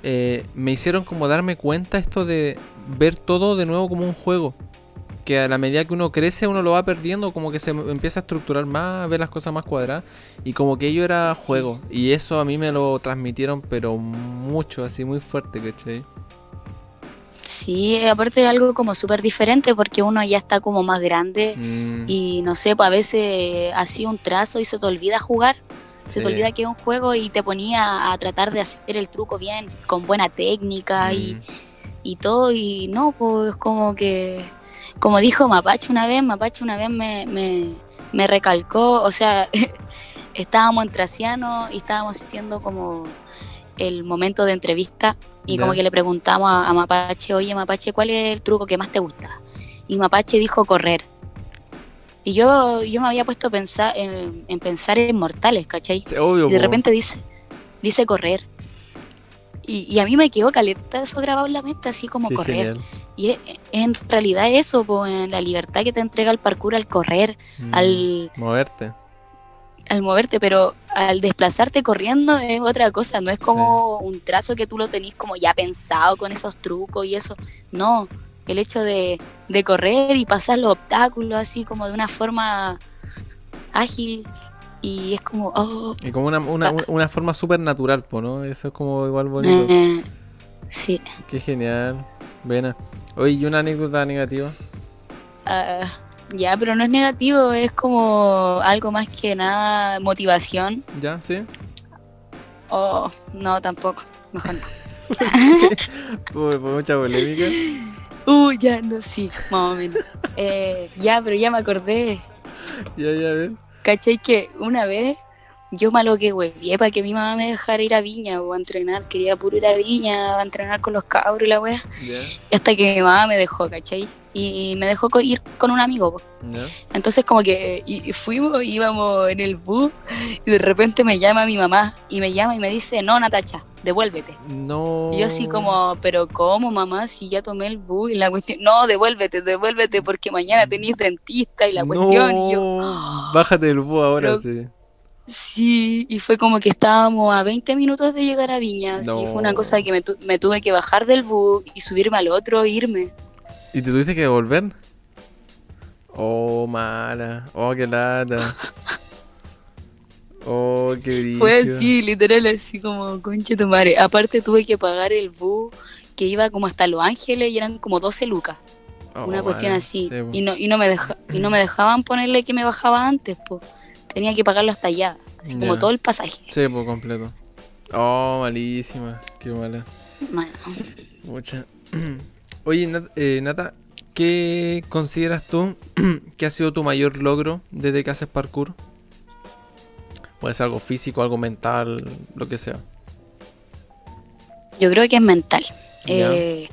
Eh, me hicieron como darme cuenta esto de ver todo de nuevo como un juego. Que a la medida que uno crece, uno lo va perdiendo, como que se empieza a estructurar más, a ver las cosas más cuadradas. Y como que ello era juego. Y eso a mí me lo transmitieron, pero mucho, así muy fuerte, ¿cachai? Sí, aparte de algo como súper diferente porque uno ya está como más grande mm. y no sé, pues a veces hacía un trazo y se te olvida jugar, se te olvida que es un juego y te ponía a tratar de hacer el truco bien, con buena técnica y, mm. y, todo y no, pues como que, como dijo Mapache una vez, Mapache una vez me, me, me recalcó, o sea, [laughs] estábamos en Traciano y estábamos haciendo como el momento de entrevista y como que le preguntamos a, Mapache, oye Mapache, ¿cuál es el truco que más te gusta? Y Mapache dijo correr. Y yo, yo me había puesto a pensar en, pensar en mortales, ¿cachai? y de repente dice, dice correr. Y, a mí me quedó caleta eso grabado en la mente, así como correr. Y en realidad eso, pues, la libertad que te entrega el parkour al correr, mm, al... Moverte al moverte, pero al desplazarte corriendo es otra cosa, no es como un trazo que tú lo tenés como ya pensado con esos trucos y eso, no, el hecho de, correr y pasar los obstáculos así como de una forma ágil y es como... Oh, y como una, una, ah. una forma súper natural, ¿no? Eso es como igual bonito. Eh, sí. Qué genial. Buena. Oye, ¿y una anécdota negativa? Ah, ya, pero no es negativo, es como algo más que nada motivación. ¿Ya? ¿Sí? Oh, no, tampoco. Mejor no. [laughs] por, mucha polémica. Uh, ya, no, sí, más o menos. Eh, ya, pero ya me acordé. Ya, ya, ver. ¿Cachai que una vez yo malo que huevié para que mi mamá me dejara ir a Viña o a entrenar? Quería puro ir a Viña, a entrenar con los cabros y la wea. Y hasta que mi mamá me dejó, ¿cachai? Y me dejó ir con un amigo. Entonces como que y fuimos, íbamos en el bus y de repente me llama mi mamá y me llama y me dice, no, Natacha, devuélvete. No. Y yo así como, pero ¿cómo mamá? Si ya tomé el bus y la cuestión, no, devuélvete, devuélvete porque mañana tenéis dentista y la cuestión. Y yo, [gasps] Bájate del bus ahora, sí. Sí, y fue como que estábamos a 20 minutos de llegar a Viña. y fue una cosa que me, me tuve que bajar del bus y subirme al otro e irme. ¿Y te tuviste que devolver? Oh, mala. Oh, qué lata. [laughs] Oh, qué brillo. Fue así, literal, así como, concha tu madre. Aparte tuve que pagar el bus que iba como hasta Los Ángeles y eran como 12 lucas. Oh, una cuestión así. y, no, y, no me deja, y no me dejaban ponerle que me bajaba antes, pues. Tenía que pagarlo hasta allá. Así como todo el pasaje. Sí, pues completo. Oh, malísima. Qué mala. Mala. Mucha. [clears throat] Oye, eh, Nata, ¿qué consideras tú [clears throat] que ha sido tu mayor logro desde que haces parkour? Puede ser algo físico, algo mental, lo que sea. Yo creo que es mental. Eh,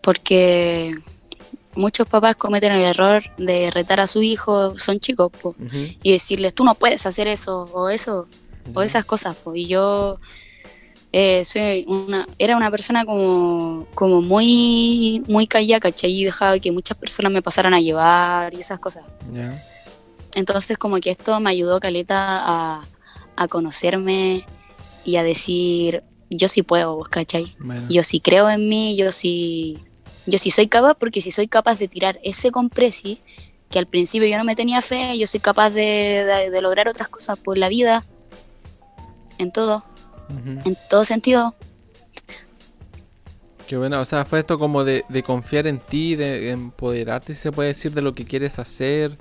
porque muchos papás cometen el error de retar a su hijo, son chicos, y decirles, tú no puedes hacer eso, o eso, o esas cosas. Y yo eh, soy una, era una persona como, como muy, muy callada, ¿cachai? Y dejaba que muchas personas me pasaran a llevar y esas cosas. Entonces como que esto me ayudó, Caleta, a, a conocerme y a decir, yo sí puedo, ¿cachai? Yo sí creo en mí, yo sí, yo sí soy capaz, porque si soy capaz de tirar ese compresi, que al principio yo no me tenía fe, yo soy capaz de, de lograr otras cosas por la vida, en todo en todo sentido. Qué bueno, o sea, fue esto como de, confiar en ti, de empoderarte, si se puede decir, de lo que quieres hacer,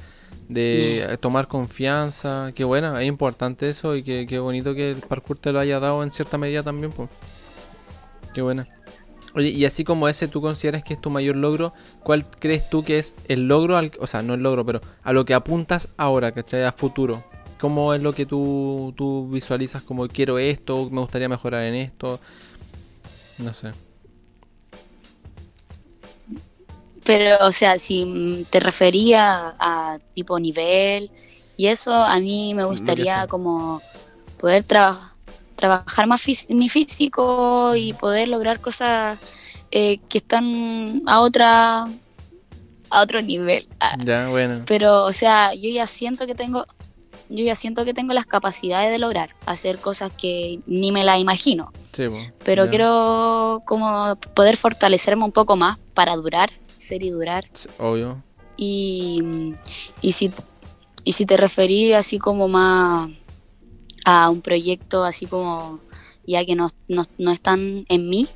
de tomar confianza. Qué bueno, es importante eso y qué, bonito que el parkour te lo haya dado en cierta medida también. Pues. Qué buena. Oye, y así como ese tú consideras que es tu mayor logro, ¿cuál crees tú que es el logro, o sea, no el logro, pero a lo que apuntas ahora, que A futuro. ¿Cómo es lo que tú, tú visualizas como quiero esto, me gustaría mejorar en esto? No sé. Pero, o sea, si te refería a, tipo nivel y eso, a mí me gustaría como poder trabajar más mi físico y poder lograr cosas eh, que están a otra a otro nivel. Ah. Ya, bueno. Pero, o sea, yo ya siento que tengo yo ya siento que tengo las capacidades de lograr hacer cosas que ni me las imagino. Sí, Pero quiero como poder fortalecerme un poco más para durar, ser y durar. obvio. Y, y, si, y si te referí así como más a un proyecto así como ya que no, no, no están en mí,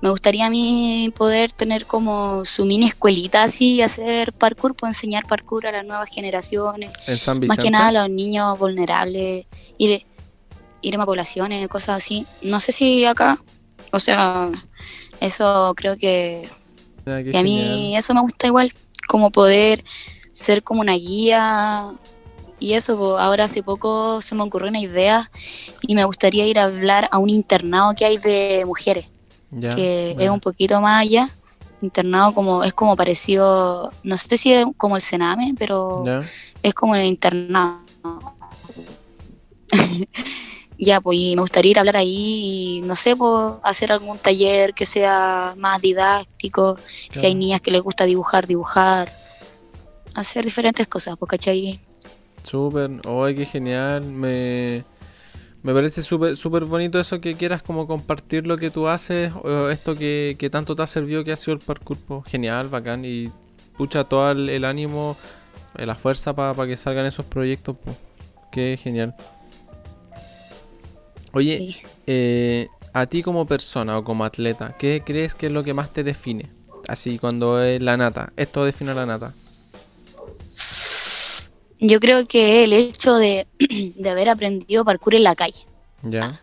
me gustaría a mí poder tener como su mini escuelita así, hacer parkour, pues enseñar parkour a las nuevas generaciones. Más que nada a los niños vulnerables, ir, ir a poblaciones, cosas así. No sé si acá, o sea, eso creo que, a mí eso me gusta igual, como poder ser como una guía y eso, pues, ahora hace poco se me ocurrió una idea y me gustaría ir a hablar a un internado que hay de mujeres que es un poquito más allá. Internado como es como parecido, no sé si es como el Sename, pero es como el internado. [laughs] ya, pues me gustaría ir a hablar ahí y no sé, pues hacer algún taller que sea más didáctico, si hay niñas que les gusta dibujar, dibujar, hacer diferentes cosas, pues, ¿cachai? Súper, oh, qué genial, me me parece súper super bonito eso que quieras como compartir lo que tú haces, o esto que, tanto te ha servido que ha sido el parkour. Genial, bacán. Y pucha todo el, ánimo, eh, la fuerza para que salgan esos proyectos. pues Qué genial. Oye, eh, a ti como persona o como atleta, ¿qué crees que es lo que más te define? Así cuando es la nata. Esto define la nata. Yo creo que el hecho [clears throat] de, haber aprendido parkour en la calle. Ya.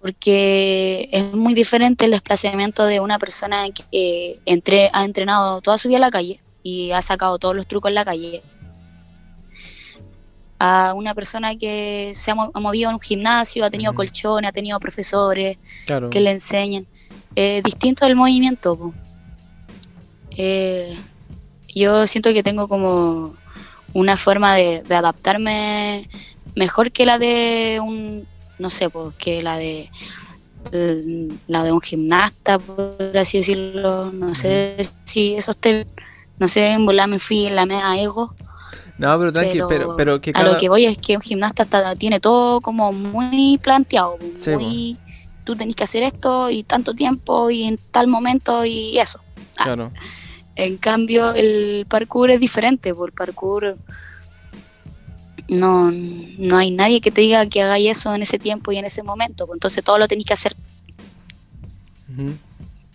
Porque es muy diferente el desplazamiento de una persona que entre, ha entrenado toda su vida en la calle y ha sacado todos los trucos en la calle a una persona que se ha, movido en un gimnasio, ha tenido colchones, ha tenido profesores que le enseñan. Es distinto el movimiento. Eh, yo siento que tengo como una forma de, adaptarme mejor que la de un, no sé, pues, que la de la de un gimnasta, por así decirlo. No sé si eso esté, no sé, en volar me fui en la media ego. No, pero tranqui, pero, pero, que A lo que voy es que un gimnasta tiene todo como muy planteado. muy, tú tenés que hacer esto y tanto tiempo y en tal momento y eso. Ah. En cambio, el parkour es diferente, por parkour no, no hay nadie que te diga que hagáis eso en ese tiempo y en ese momento, pues entonces todo lo tenéis que hacer.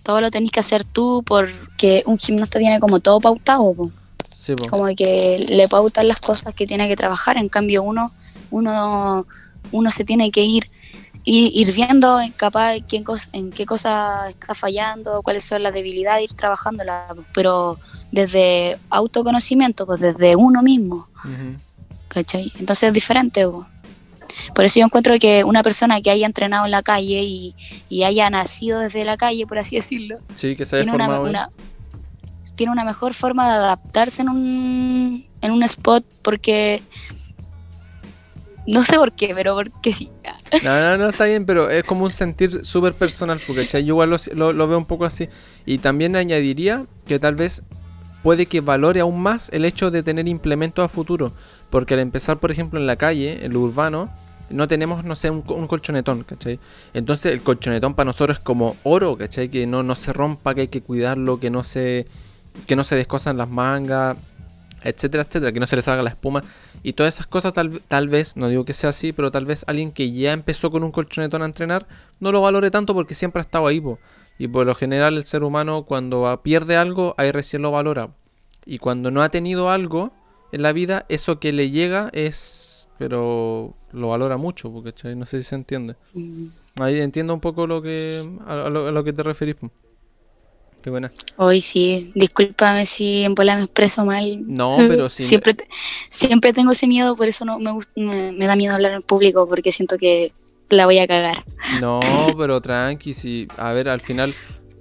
Todo lo tenéis que hacer tú porque un gimnasta tiene como todo pautado. Pues. como que le pautan las cosas que tiene que trabajar, en cambio uno, uno, uno se tiene que ir ir, viendo en, capaz quién en qué cosa está fallando, cuáles son las debilidades, ir trabajándolas, pero desde autoconocimiento, pues desde uno mismo. ¿Cachai? Entonces es diferente. Por eso yo encuentro que una persona que haya entrenado en la calle y, haya nacido desde la calle, por así decirlo, sí, que se haya tiene, una, tiene una mejor forma de adaptarse en un, en un spot porque no sé por qué, pero porque sí. No, no, no, está bien, pero es como un sentir súper personal, porque yo igual lo, veo un poco así. Y también añadiría que tal vez puede que valore aún más el hecho de tener implementos a futuro. Porque al empezar, por ejemplo, en la calle, en lo urbano, no tenemos, no sé, un, colchonetón, ¿cachai? Entonces el colchonetón para nosotros es como oro, ¿cachai? Que no, no se rompa, que hay que cuidarlo, que no se, que no se descosan las mangas etcétera, etcétera, que no se le salga la espuma. Y todas esas cosas tal, tal vez, no digo que sea así, pero tal vez alguien que ya empezó con un colchonetón a entrenar no lo valore tanto porque siempre ha estado ahí, y por lo general el ser humano cuando pierde algo, ahí recién lo valora, y cuando no ha tenido algo en la vida, eso que le llega es, pero lo valora mucho, porque no sé si se entiende. Ahí entiendo un poco lo que a, lo, que te referís. Qué buena. Hoy sí, discúlpame si en bola me expreso mal. No, [laughs] pero sí. siempre, siempre tengo ese miedo, por eso no me, me, da miedo hablar en público, porque siento que la voy a cagar. No, [laughs] pero tranqui, sí. A ver, al final,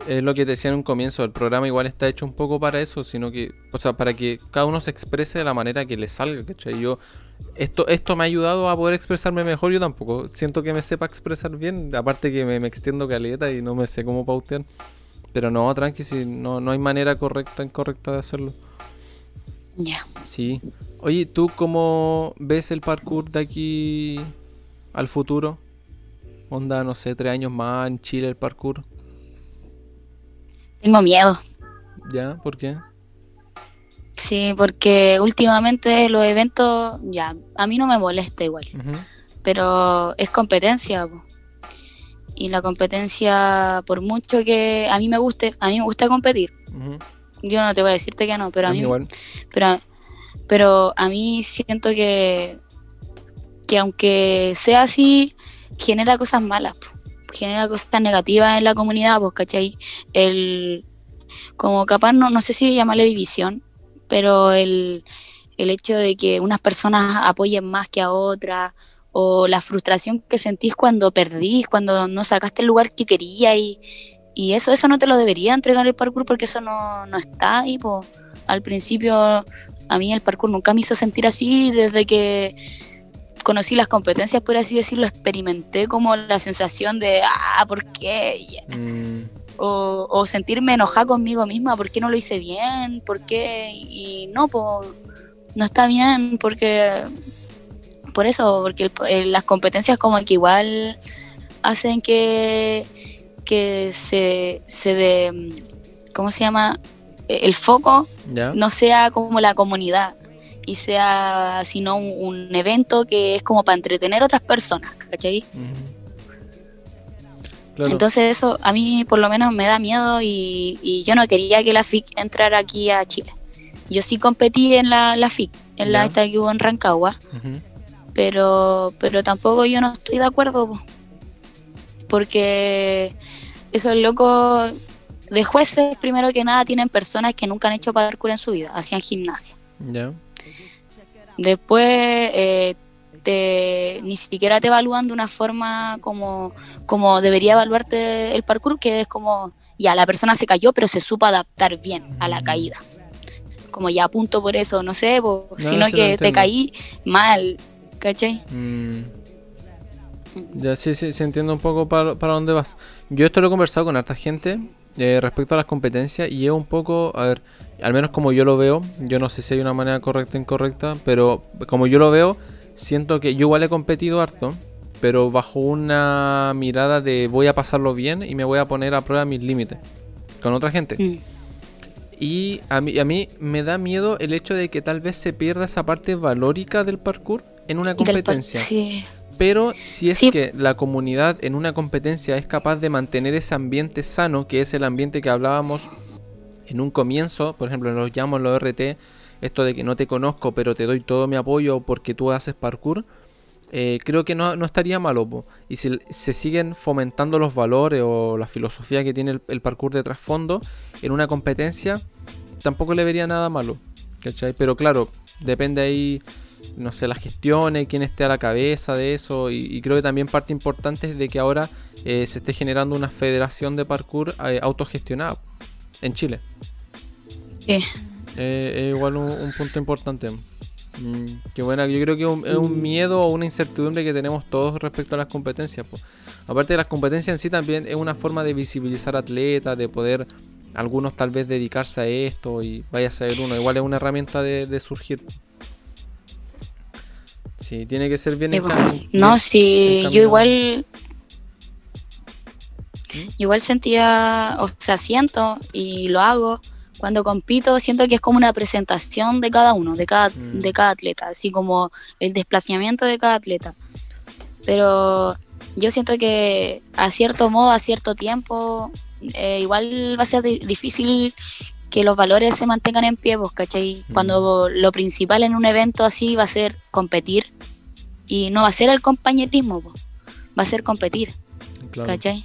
es lo que te decía en un comienzo, el programa igual está hecho un poco para eso, sino que, o sea, para que cada uno se exprese de la manera que le salga, ¿cachai? Yo, esto, esto me ha ayudado a poder expresarme mejor, yo tampoco siento que me sepa expresar bien, aparte que me, extiendo caleta y no me sé cómo pautear. Pero no, tranqui, si no, no hay manera correcta, incorrecta de hacerlo. Ya. Sí. Oye, ¿tú cómo ves el parkour de aquí al futuro? Onda, no sé, tres años más en Chile el parkour. Tengo miedo. ¿Ya? ¿Por qué? Sí, porque últimamente los eventos, ya, a mí no me molesta igual, pero es competencia. Y la competencia, por mucho que a mí me guste, a mí me gusta competir. Yo no te voy a decirte que no, pero a, mí, Pero, pero a mí siento que, que aunque sea así, genera cosas malas, genera cosas negativas en la comunidad, pues, ¿cachai? El, como capaz, no, no sé si llamarle división, pero el, el hecho de que unas personas apoyen más que a otras, o la frustración que sentís cuando perdís, cuando no sacaste el lugar que querías y, y eso, eso no te lo debería entregar el parkour porque eso no, no está ahí. pues Al principio a mí el parkour nunca me hizo sentir así desde que conocí las competencias, por así decirlo, experimenté como la sensación de, ah, ¿por qué? Mm. O, o, sentirme enojada conmigo misma, ¿por qué no lo hice bien? ¿Por qué? Y no, pues no está bien porque por eso, porque las competencias como que igual hacen que que se, se de, ¿cómo se llama? El foco no sea como la comunidad y sea sino un, evento que es como para entretener a otras personas, ¿cachai? Entonces eso a mí por lo menos me da miedo y, yo no quería que la FIC entrara aquí a Chile. Yo sí competí en la, la FIC, en la esta que hubo en Rancagua, pero, pero tampoco yo no estoy de acuerdo porque esos locos de jueces, primero que nada, tienen personas que nunca han hecho parkour en su vida, hacían gimnasia. Después, eh, te, ni siquiera te evalúan de una forma como, como debería evaluarte el parkour, que es como, ya, la persona se cayó, pero se supo adaptar bien a la caída. Como ya apunto por eso, no sé, sino que te caí mal, ¿cachai? Mm. Ya sí, sí, se entiende un poco para, para dónde vas. Yo esto lo he conversado con harta gente eh, respecto a las competencias y es un poco, a ver, al menos como yo lo veo, yo no sé si hay una manera correcta o incorrecta, pero como yo lo veo, siento que yo igual he competido harto, pero bajo una mirada de voy a pasarlo bien y me voy a poner a prueba mis límites con otra gente. Y a mí, a mí me da miedo el hecho de que tal vez se pierda esa parte valórica del parkour en una competencia. Sí. Pero si es que la comunidad en una competencia es capaz de mantener ese ambiente sano, que es el ambiente que hablábamos en un comienzo, por ejemplo, los llamo los RT, esto de que no te conozco, pero te doy todo mi apoyo porque tú haces parkour, eh, creo que no, estaría malo. Y si se siguen fomentando los valores o la filosofía que tiene el, parkour de trasfondo en una competencia, tampoco le vería nada malo. ¿cachai? Pero claro, depende ahí no sé, las gestiones, quién esté a la cabeza de eso. Y, creo que también parte importante es de que ahora eh, se esté generando una federación de parkour eh, autogestionada en Chile. Sí. Eh, es igual un, punto importante. Mm, que bueno, yo creo que es un, miedo o una incertidumbre que tenemos todos respecto a las competencias. Aparte de las competencias en sí, también es una forma de visibilizar atletas, de poder algunos tal vez dedicarse a esto y vaya a ser uno. Igual es una herramienta de, de surgir. Sí, tiene que ser bien No, sí, yo igual. ¿Mm? Igual sentía, o sea, siento y lo hago. Cuando compito, siento que es como una presentación de cada uno, de cada, mm. de cada atleta, así como el desplazamiento de cada atleta. Pero yo siento que a cierto modo, a cierto tiempo, eh, igual va a ser difícil que los valores se mantengan en pie, pues, ¿cachai? Mm. Cuando lo principal en un evento así va a ser competir y no va a ser el compañerismo, pues, va a ser competir, ¿cachai?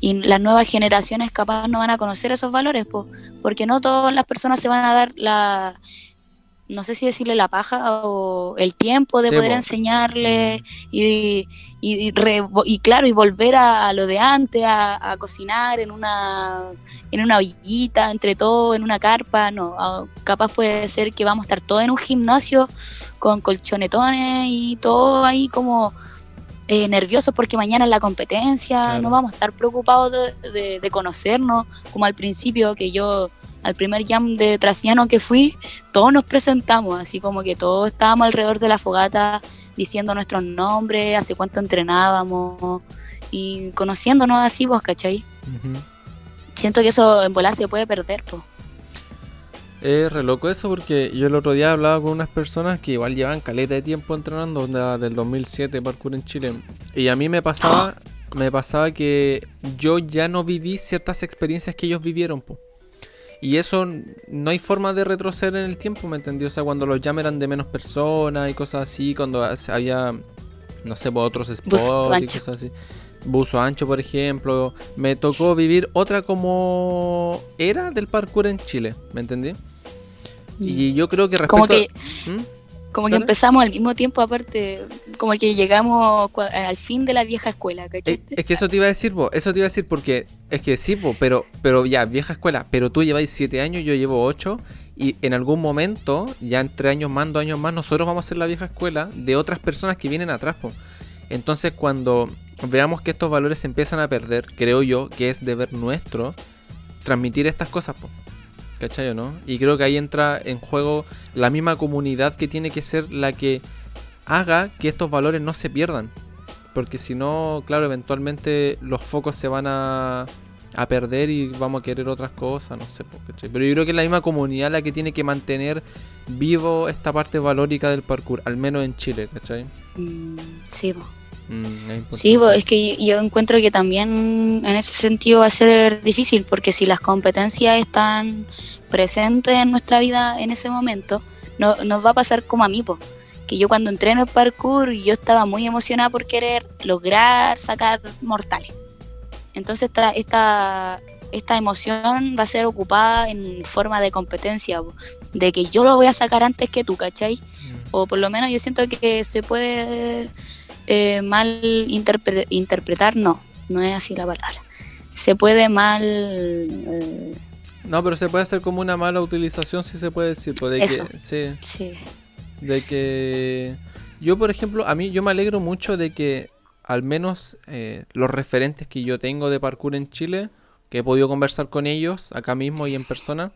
Y las nuevas generaciones capaz no van a conocer esos valores, pues, porque no todas las personas se van a dar la, no sé si decirle la paja o el tiempo de poder enseñarle mm. y, y, claro, y volver a, lo de antes, a, cocinar en una, en una ollita, entre todo, en una carpa, no, capaz puede ser que vamos a estar todos en un gimnasio con colchonetones y todo ahí como eh, nerviosos porque mañana es la competencia, no vamos a estar preocupados de, de conocernos como al principio que yo al primer jam de Traciano que fui, todos nos presentamos, así como que todos estábamos alrededor de la fogata diciendo nuestros nombres, hace cuánto entrenábamos y conociéndonos así, vos, ¿cachai? Siento que eso en volar se puede perder, pues. Es re loco eso porque yo el otro día hablaba con unas personas que igual llevan caleta de tiempo entrenando del 2007 parkour en Chile. Y a mí me pasaba, [gasps] me pasaba que yo ya no viví ciertas experiencias que ellos vivieron, pues. Y eso no hay forma de retroceder en el tiempo, ¿me entendió? O sea, cuando los jam eran de menos personas y cosas así, cuando había, no sé, pues, otros spots y cosas así. Buzo ancho, por ejemplo. Me tocó vivir otra como era del parkour en Chile, ¿me entendí? Y mm. yo creo que respecto como que, como que empezamos al mismo tiempo, aparte, como que llegamos al fin de la vieja escuela, ¿cachai? Es, que eso te iba a decir, vos, eso te iba a decir porque es que sí, vos, pero, pero ya, vieja escuela, pero tú lleváis siete años, yo llevo ocho, y en algún momento, ya entre años más, dos años más, nosotros vamos a ser la vieja escuela de otras personas que vienen atrás, po. Entonces, cuando veamos que estos valores se empiezan a perder, creo yo que es deber nuestro transmitir estas cosas, po. ¿Cachai o no? Y creo que ahí entra en juego la misma comunidad que tiene que ser la que haga que estos valores no se pierdan. Porque si no, claro, eventualmente los focos se van a, a perder y vamos a querer otras cosas, no sé. ¿cachai? Pero yo creo que es la misma comunidad la que tiene que mantener vivo esta parte valórica del parkour, al menos en Chile, ¿cachai? Mm, sí, mm, sí, es que yo encuentro que también en ese sentido va a ser difícil, porque si las competencias están presentes en nuestra vida en ese momento, no, nos va a pasar como a mí, po que yo cuando entré en el parkour yo estaba muy emocionada por querer lograr sacar mortales. Entonces esta, esta, esta emoción va a ser ocupada en forma de competencia, de que yo lo voy a sacar antes que tú, ¿cachai? Mm. O por lo menos yo siento que se puede eh, mal interpretar, no, no es así la palabra. Se puede mal... Eh, no, pero se puede hacer como una mala utilización, si se puede decir. Pues, Eso. sí. sí. De que yo, por ejemplo, a mí yo me alegro mucho de que al menos eh, los referentes que yo tengo de parkour en Chile, que he podido conversar con ellos acá mismo y en persona,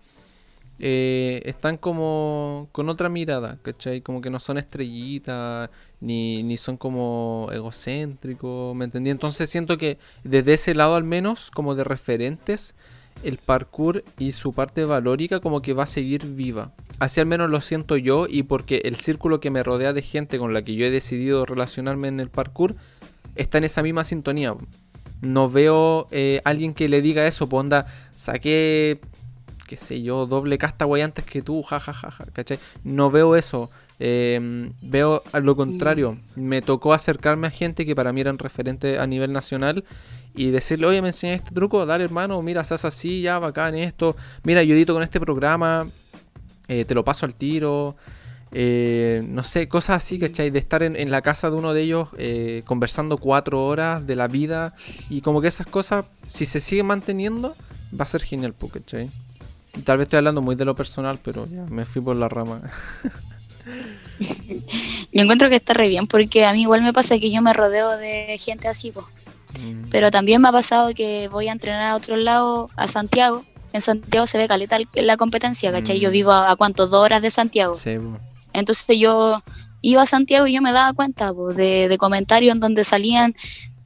eh, están como con otra mirada, ¿cachai? Como que no son estrellitas, ni, ni son como egocéntricos, ¿me entendí? Entonces siento que desde ese lado al menos, como de referentes, el parkour y su parte valórica como que va a seguir viva. Así al menos lo siento yo y porque el círculo que me rodea de gente con la que yo he decidido relacionarme en el parkour está en esa misma sintonía. No veo eh, alguien que le diga eso, pues onda, saqué, qué sé yo, doble casta guay antes que tú, jajajaja, ja, ja, ¿cachai? No veo eso. Em, veo a lo contrario. Mm. Me tocó acercarme a gente que para mí eran referentes a nivel nacional y decirle, oye, me enseñé este truco, dale hermano, mira, se hace así, ya, bacán esto. Mira, yo edito con este programa, eh, te lo paso al tiro. Eh, no sé, cosas así, ¿cachai? De estar en, la casa de uno de ellos eh, conversando cuatro horas de la vida y como que esas cosas, si se siguen manteniendo, va a ser genial, ¿cachai? Tal vez estoy hablando muy de lo personal, pero ya me fui por la rama. yo encuentro que está re bien porque a mí igual me pasa que yo me rodeo de gente así, pues. Pero también me ha pasado que voy a entrenar a otro lado, a Santiago. En Santiago se ve caleta la competencia, ¿cachai? Yo mm. vivo a, cuánto, dos horas de Santiago. Sí, entonces yo iba a Santiago y yo me daba cuenta de, comentarios en donde salían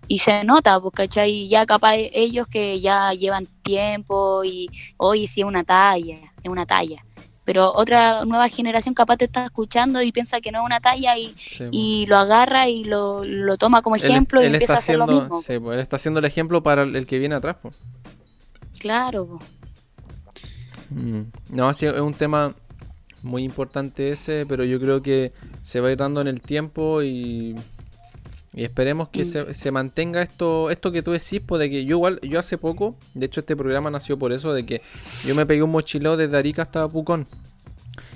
y se nota, pues, ¿cachai? Ya capaz ellos que ya llevan tiempo y hoy sí es una talla, es una talla. Pero otra nueva generación capaz te está escuchando y piensa que no es una talla y, y lo agarra y lo, toma como ejemplo y empieza a hacer lo mismo. Sí, pues, él está haciendo el ejemplo para el que viene atrás. Pues. Claro. Pues. Mm. No, sí, es un tema muy importante ese, pero yo creo que se va a ir dando en el tiempo y, y esperemos que mm. se, mantenga esto esto que tú decís, pues de que yo igual, yo hace poco, de hecho este programa nació por eso, de que yo me pegué un mochileo desde Arica hasta Pucón.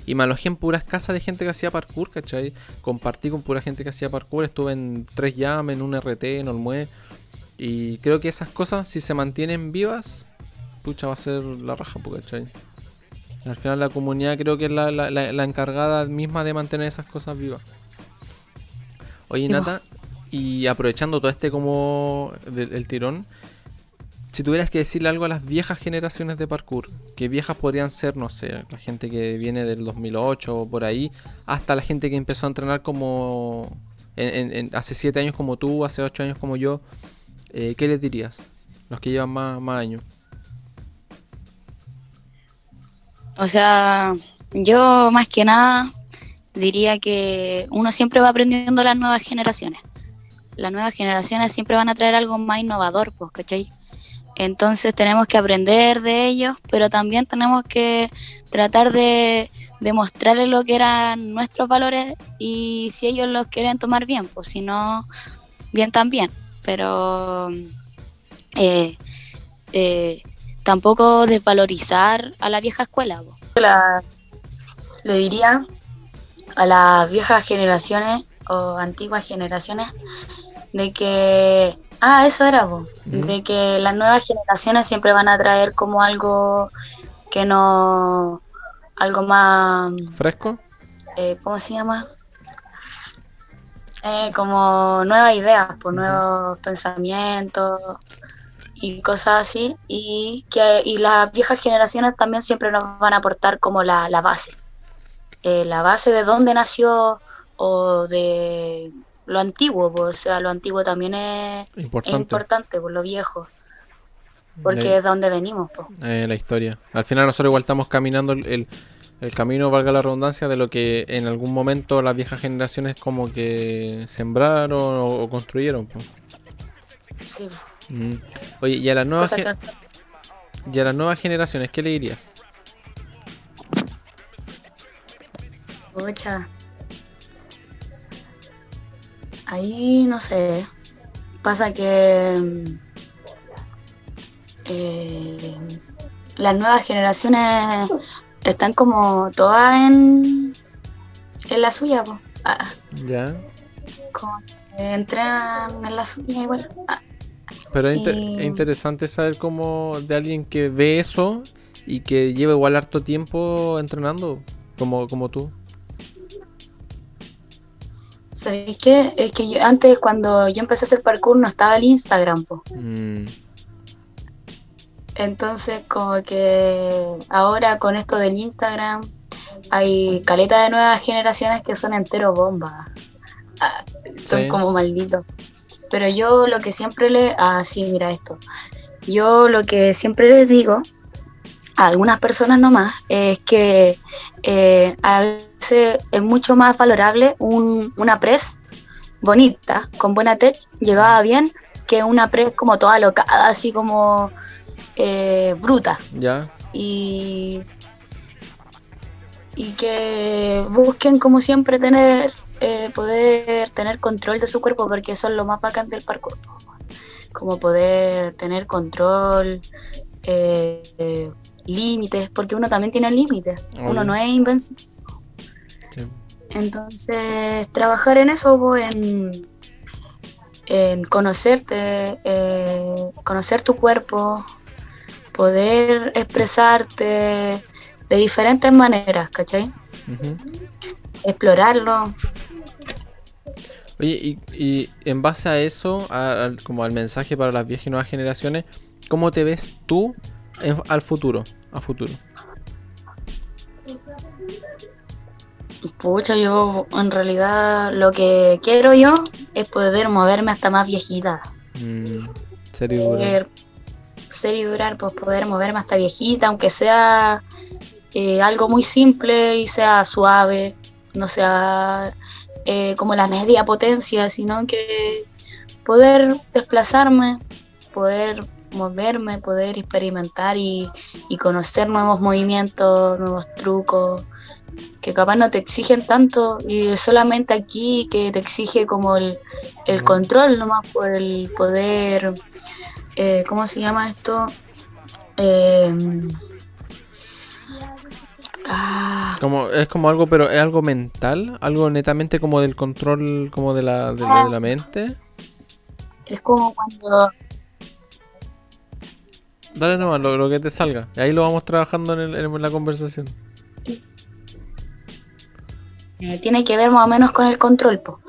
Y me alojé en puras casas de gente que hacía parkour, ¿cachai? Compartí con pura gente que hacía parkour. Estuve en Tres Llames, en un RT, en Olmue. Y creo que esas cosas, si se mantienen vivas, pucha, va a ser la raja, ¿cachai? Al final la comunidad creo que es la, la, la, encargada misma de mantener esas cosas vivas. Oye, Nata, y aprovechando todo este como el tirón, si tuvieras que decirle algo a las viejas generaciones de parkour, que viejas podrían ser, no sé, la gente que viene del 2008 o por ahí, hasta la gente que empezó a entrenar como en, hace 7 años como tú, hace 8 años como yo, eh, ¿qué les dirías? Los que llevan más, más años. O sea, yo más que nada diría que uno siempre va aprendiendo las nuevas generaciones. Las nuevas generaciones siempre van a traer algo más innovador, pues, ¿cachai? Entonces tenemos que aprender de ellos, pero también tenemos que tratar de, demostrarles lo que eran nuestros valores y si ellos los quieren tomar bien, pues si no, bien también. Pero eh, eh, tampoco desvalorizar a la vieja escuela. le diría a las viejas generaciones o antiguas generaciones de que Ah, eso era, de que las nuevas generaciones siempre van a traer como algo que no. algo más. ¿Fresco? Eh, ¿Cómo se llama? Eh, como nuevas ideas, por nuevos pensamientos y cosas así. Y, que, y las viejas generaciones también siempre nos van a aportar como la, la base. Eh, la base de dónde nació o de lo antiguo, o sea, lo antiguo también es importante, por lo viejo. Porque es donde venimos. Eh, la historia. Al final nosotros igual estamos caminando el, camino, valga la redundancia, de lo que en algún momento las viejas generaciones como que sembraron o, construyeron. Sí. Mm. Oye, y a las nuevas y a las nuevas generaciones, ¿qué le dirías? Mucha. Ahí no sé. Pasa que eh, las nuevas generaciones están como todas en, en la suya, ah. Ya. Como entrenan en la suya igual. Ah. Pero es, interesante saber cómo de alguien que ve eso y que lleva igual harto tiempo entrenando, como, como tú. ¿Sabéis qué? Es que yo, antes, cuando yo empecé a hacer parkour, no estaba el Instagram, po. Mm. Entonces, como que ahora con esto del Instagram, hay caleta de nuevas generaciones que son entero bombas. Ah, son como malditos. Pero yo lo que siempre le. Ah, sí, mira esto. Yo lo que siempre les digo a algunas personas nomás es que eh, a veces es mucho más valorable una press bonita, con buena tech, llegaba bien, que una press como toda locada, así como eh, bruta. Ya. Y, y que busquen como siempre tener, eh, poder tener control de su cuerpo, porque eso es lo más bacán del parkour. Como poder tener control, eh, límites, porque uno también tiene límites, uno no es invencible. Entonces, trabajar en eso, en, en conocerte, eh, conocer tu cuerpo, poder expresarte de diferentes maneras, ¿cachai? Explorarlo. Oye, y, y, en base a eso, como al mensaje para las viejas y nuevas generaciones, ¿cómo te ves tú al futuro, a futuro? Pucha, yo en realidad lo que quiero yo es poder moverme hasta más viejita. Mm, ser y durar. Ser y durar, pues poder moverme hasta viejita, aunque sea eh, algo muy simple y sea suave, no sea eh, como la media potencia, sino que poder desplazarme, poder moverme, poder experimentar y, conocer nuevos movimientos, nuevos trucos, que capaz no te exigen tanto y solamente aquí que te exige como el, control nomás por el poder, eh, ¿cómo se llama esto? Ah. Como, es como algo, pero es algo mental, algo netamente como del control, como de la, de, la mente. Es como cuando... Dale nomás, lo, lo que te salga. Y ahí lo vamos trabajando en, en la conversación. Eh, tiene que ver más o menos con el control, po.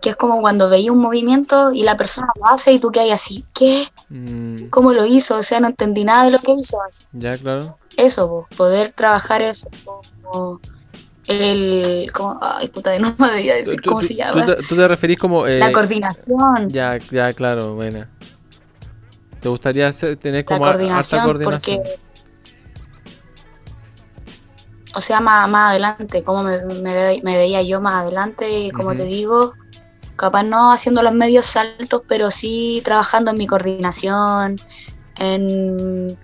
que es como cuando veía un movimiento y la persona lo hace y tú que hay así, ¿qué? Mm. ¿Cómo lo hizo? O sea, no entendí nada de lo que hizo. Ya, claro. Eso, poder trabajar eso como el... Como, ay, puta, no me debía decir cómo se llama. Tú te, referís como... Eh, la coordinación. Ya, ya, claro, bueno. ¿Te gustaría tener como la coordinación, coordinación? Porque o sea, más, más adelante, como me, veía yo más adelante, como te digo, capaz no haciendo los medios saltos, pero sí trabajando en mi coordinación, en,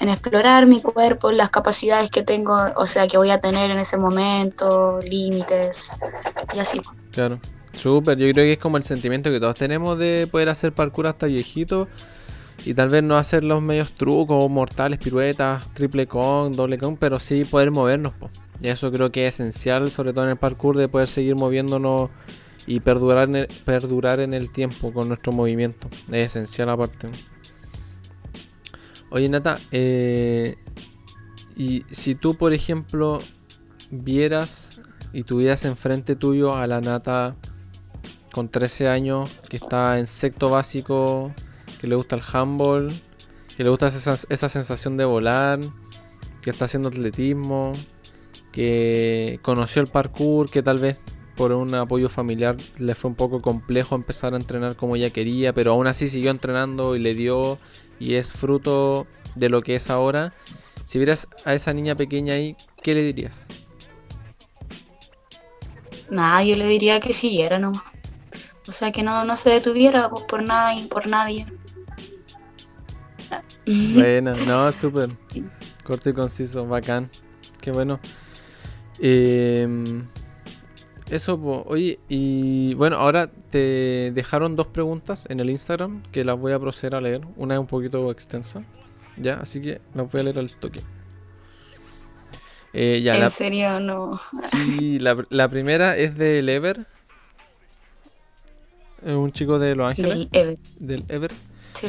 en explorar mi cuerpo, las capacidades que tengo, o sea, que voy a tener en ese momento, límites, y así. Claro, súper, yo creo que es como el sentimiento que todos tenemos de poder hacer parkour hasta viejito y tal vez no hacer los medios trucos, mortales, piruetas, triple con, doble con, pero sí poder movernos. Y eso creo que es esencial, sobre todo en el parkour, de poder seguir moviéndonos y perdurar en el, perdurar en el tiempo con nuestro movimiento. Es esencial aparte. Oye Nata, eh, y si tú por ejemplo vieras y tuvieras enfrente tuyo a la Nata con 13 años que está en sexto básico que le gusta el handball, que le gusta esa, sensación de volar, que está haciendo atletismo, que conoció el parkour, que tal vez por un apoyo familiar le fue un poco complejo empezar a entrenar como ella quería, pero aún así siguió entrenando y le dio y es fruto de lo que es ahora. Si vieras a esa niña pequeña ahí, ¿qué le dirías? Nada, yo le diría que siguiera nomás. O sea, que no, no se detuviera por nada y por nadie. [laughs] Bueno, no, súper. Corto y conciso, bacán. Qué bueno. Em, eso, oye, y bueno, ahora te dejaron dos preguntas en el Instagram que las voy a proceder a leer. Una es un poquito extensa, ya, así que las voy a leer al toque. Eh, ya, ¿En serio no? Sí, la, primera es de Ever. Un chico de Los Ángeles. Del Ever. Del Ever. Sí,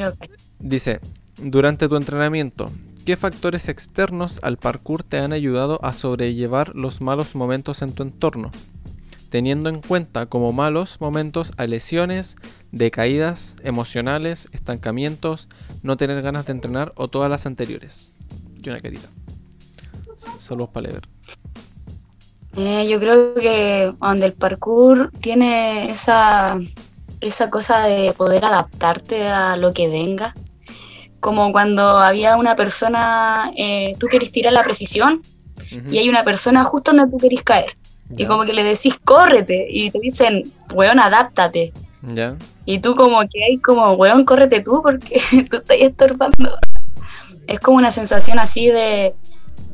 Dice, durante tu entrenamiento, ¿qué factores externos al parkour te han ayudado a sobrellevar los malos momentos en tu entorno? Teniendo en cuenta como malos momentos a lesiones, decaídas emocionales, estancamientos, no tener ganas de entrenar o todas las anteriores. Y una querida. Saludos para leer. Eh, yo creo que donde el parkour tiene esa, esa cosa de poder adaptarte a lo que venga como cuando había una persona, eh, tú querés tirar la precisión y hay una persona justo donde tú querés caer. Y como que le decís, córrete, y te dicen, weón, adáptate. Y tú como que hay como, weón, córrete tú porque [laughs] tú estás estorbando. Es como una sensación así de,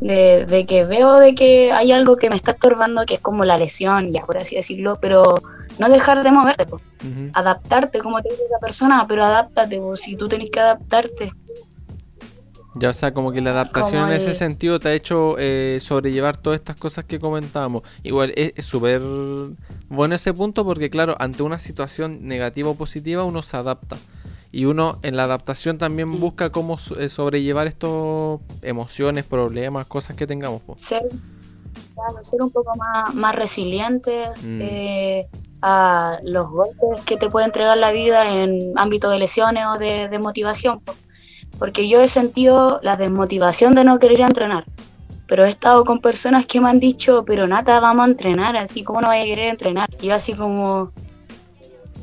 de, que veo de que hay algo que me está estorbando, que es como la lesión, ya por así decirlo, pero no dejar de moverte, adaptarte, como te dice esa persona, pero adáptate, si tú tenés que adaptarte. Ya, o sea, como que la adaptación en ese sentido te ha hecho eh, sobrellevar todas estas cosas que comentábamos. Igual es súper bueno ese punto porque, claro, ante una situación negativa o positiva uno se adapta. Y uno en la adaptación también mm. busca cómo eh, sobrellevar estas emociones, problemas, cosas que tengamos. Ser, ser un poco más, más resiliente. Mm. Eh, a los golpes que te puede entregar la vida en ámbito de lesiones o de, motivación. Porque yo he sentido la desmotivación de no querer entrenar. Pero he estado con personas que me han dicho, pero Nata, vamos a entrenar, así como no vaya a querer entrenar. Y yo así como,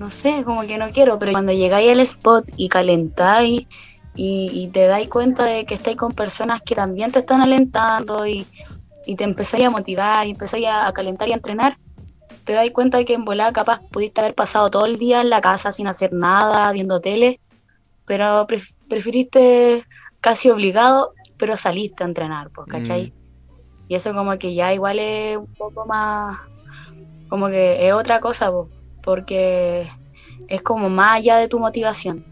no sé, como que no quiero. Pero cuando llegáis al spot y calentáis y, y te dais cuenta de que estáis con personas que también te están alentando y, y te empezáis a motivar y empezáis a calentar y a entrenar, te das cuenta de que en volada capaz pudiste haber pasado todo el día en la casa sin hacer nada, viendo tele, pero preferiste casi obligado, pero saliste a entrenar, pues, ¿cachai? Mm. Y eso como que ya igual es un poco más, como que es otra cosa, pues, porque es como más allá de tu motivación.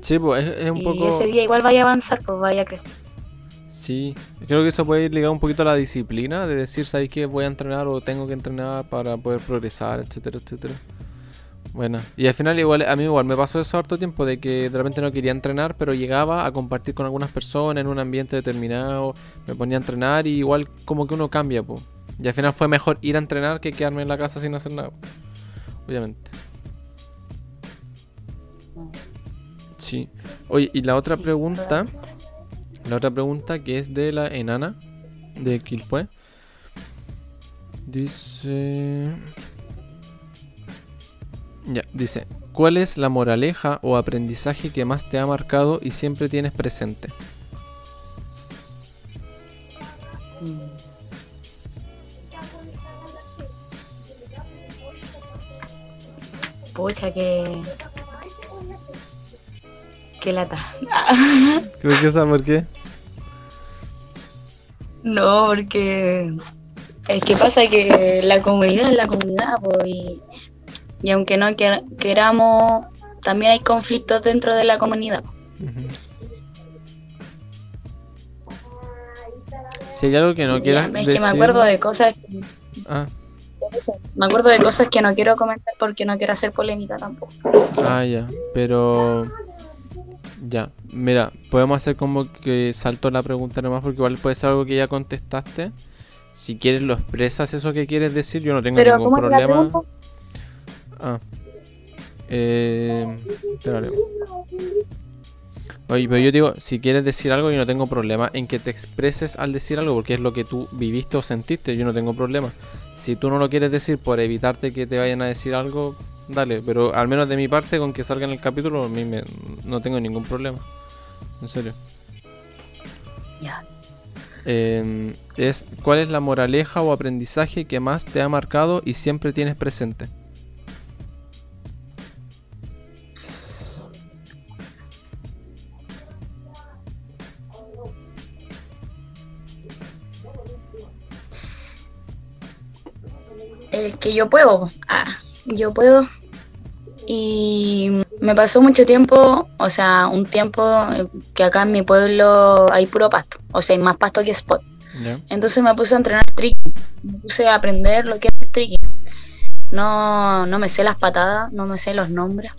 Sí, pues es, un poco... Y ese día igual vaya a avanzar, pues vaya a crecer. Sí, creo que eso puede ir ligado un poquito a la disciplina, de decir, ¿sabes qué? Voy a entrenar o tengo que entrenar para poder progresar, etcétera, etcétera. Bueno, y al final igual a mí igual me pasó eso harto tiempo de que de repente no quería entrenar, pero llegaba a compartir con algunas personas en un ambiente determinado, me ponía a entrenar y igual como que uno cambia, pues. Y al final fue mejor ir a entrenar que quedarme en la casa sin hacer nada. Obviamente. Sí. Oye, y la otra pregunta, la otra pregunta que es de la enana de Quilpue. Dice ya, dice, ¿cuál es la moraleja o aprendizaje que más te ha marcado y siempre tienes presente? Pucha, que. Qué lata. ¿Qué? ¿Por qué? No, porque. Es que pasa que la comunidad es la comunidad, pues, y y aunque no queramos, también hay conflictos dentro de la comunidad. Si hay algo que no quieras Es que me acuerdo de cosas... Ah. me acuerdo de cosas que no quiero comentar porque no quiero hacer polémica tampoco. Ah, ya. Pero... Ya. Mira, podemos hacer como que salto la pregunta nomás porque igual puede ser algo que ya contestaste. Si quieres lo expresas eso que quieres decir, yo no tengo ningún problema. Ah. Eh, Oye, pero yo digo, si quieres decir algo, yo no tengo problema en que te expreses al decir algo, porque es lo que tú viviste o sentiste, yo no tengo problema. Si tú no lo quieres decir por evitarte que te vayan a decir algo, dale, pero al menos de mi parte, con que salga en el capítulo, a mí me, no tengo ningún problema. En serio. Ya. Em, es, ¿Cuál es la moraleja o aprendizaje que más te ha marcado y siempre tienes presente? el que yo puedo. Ah, yo puedo. Y me pasó mucho tiempo, o sea, un tiempo que acá en mi pueblo hay puro pasto, o sea, hay más pasto que spot. Entonces me puse a entrenar tricking, me puse a aprender lo que es tricking. No, no me sé las patadas, no me sé los nombres.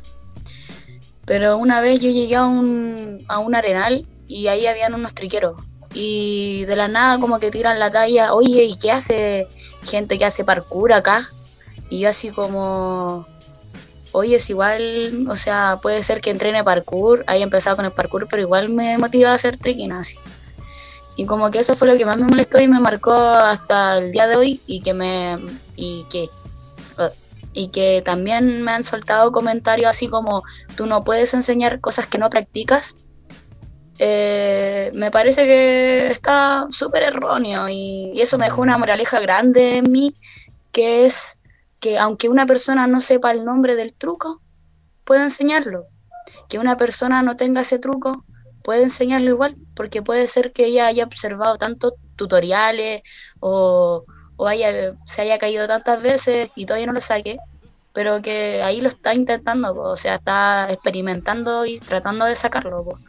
Pero una vez yo llegué a un, a un arenal y ahí habían unos triqueros. Y de la nada como que tiran la talla, oye, ¿y qué hace gente que hace parkour acá. Y yo así como, oye, es igual, o sea, puede ser que entrene parkour, haya empezado con el parkour, pero igual me motiva a hacer así. Y como que eso fue lo que más me molestó y me marcó hasta el día de hoy y que me y que y que también me han soltado comentarios así como tú no puedes enseñar cosas que no practicas eh, me parece que está súper erróneo y, eso me dejó una moraleja grande en mí, que es que aunque una persona no sepa el nombre del truco, puede enseñarlo. Que una persona no tenga ese truco, puede enseñarlo igual, porque puede ser que ella haya observado tantos tutoriales o, o haya, se haya caído tantas veces y todavía no lo saque, pero que ahí lo está intentando, o sea, está experimentando y tratando de sacarlo.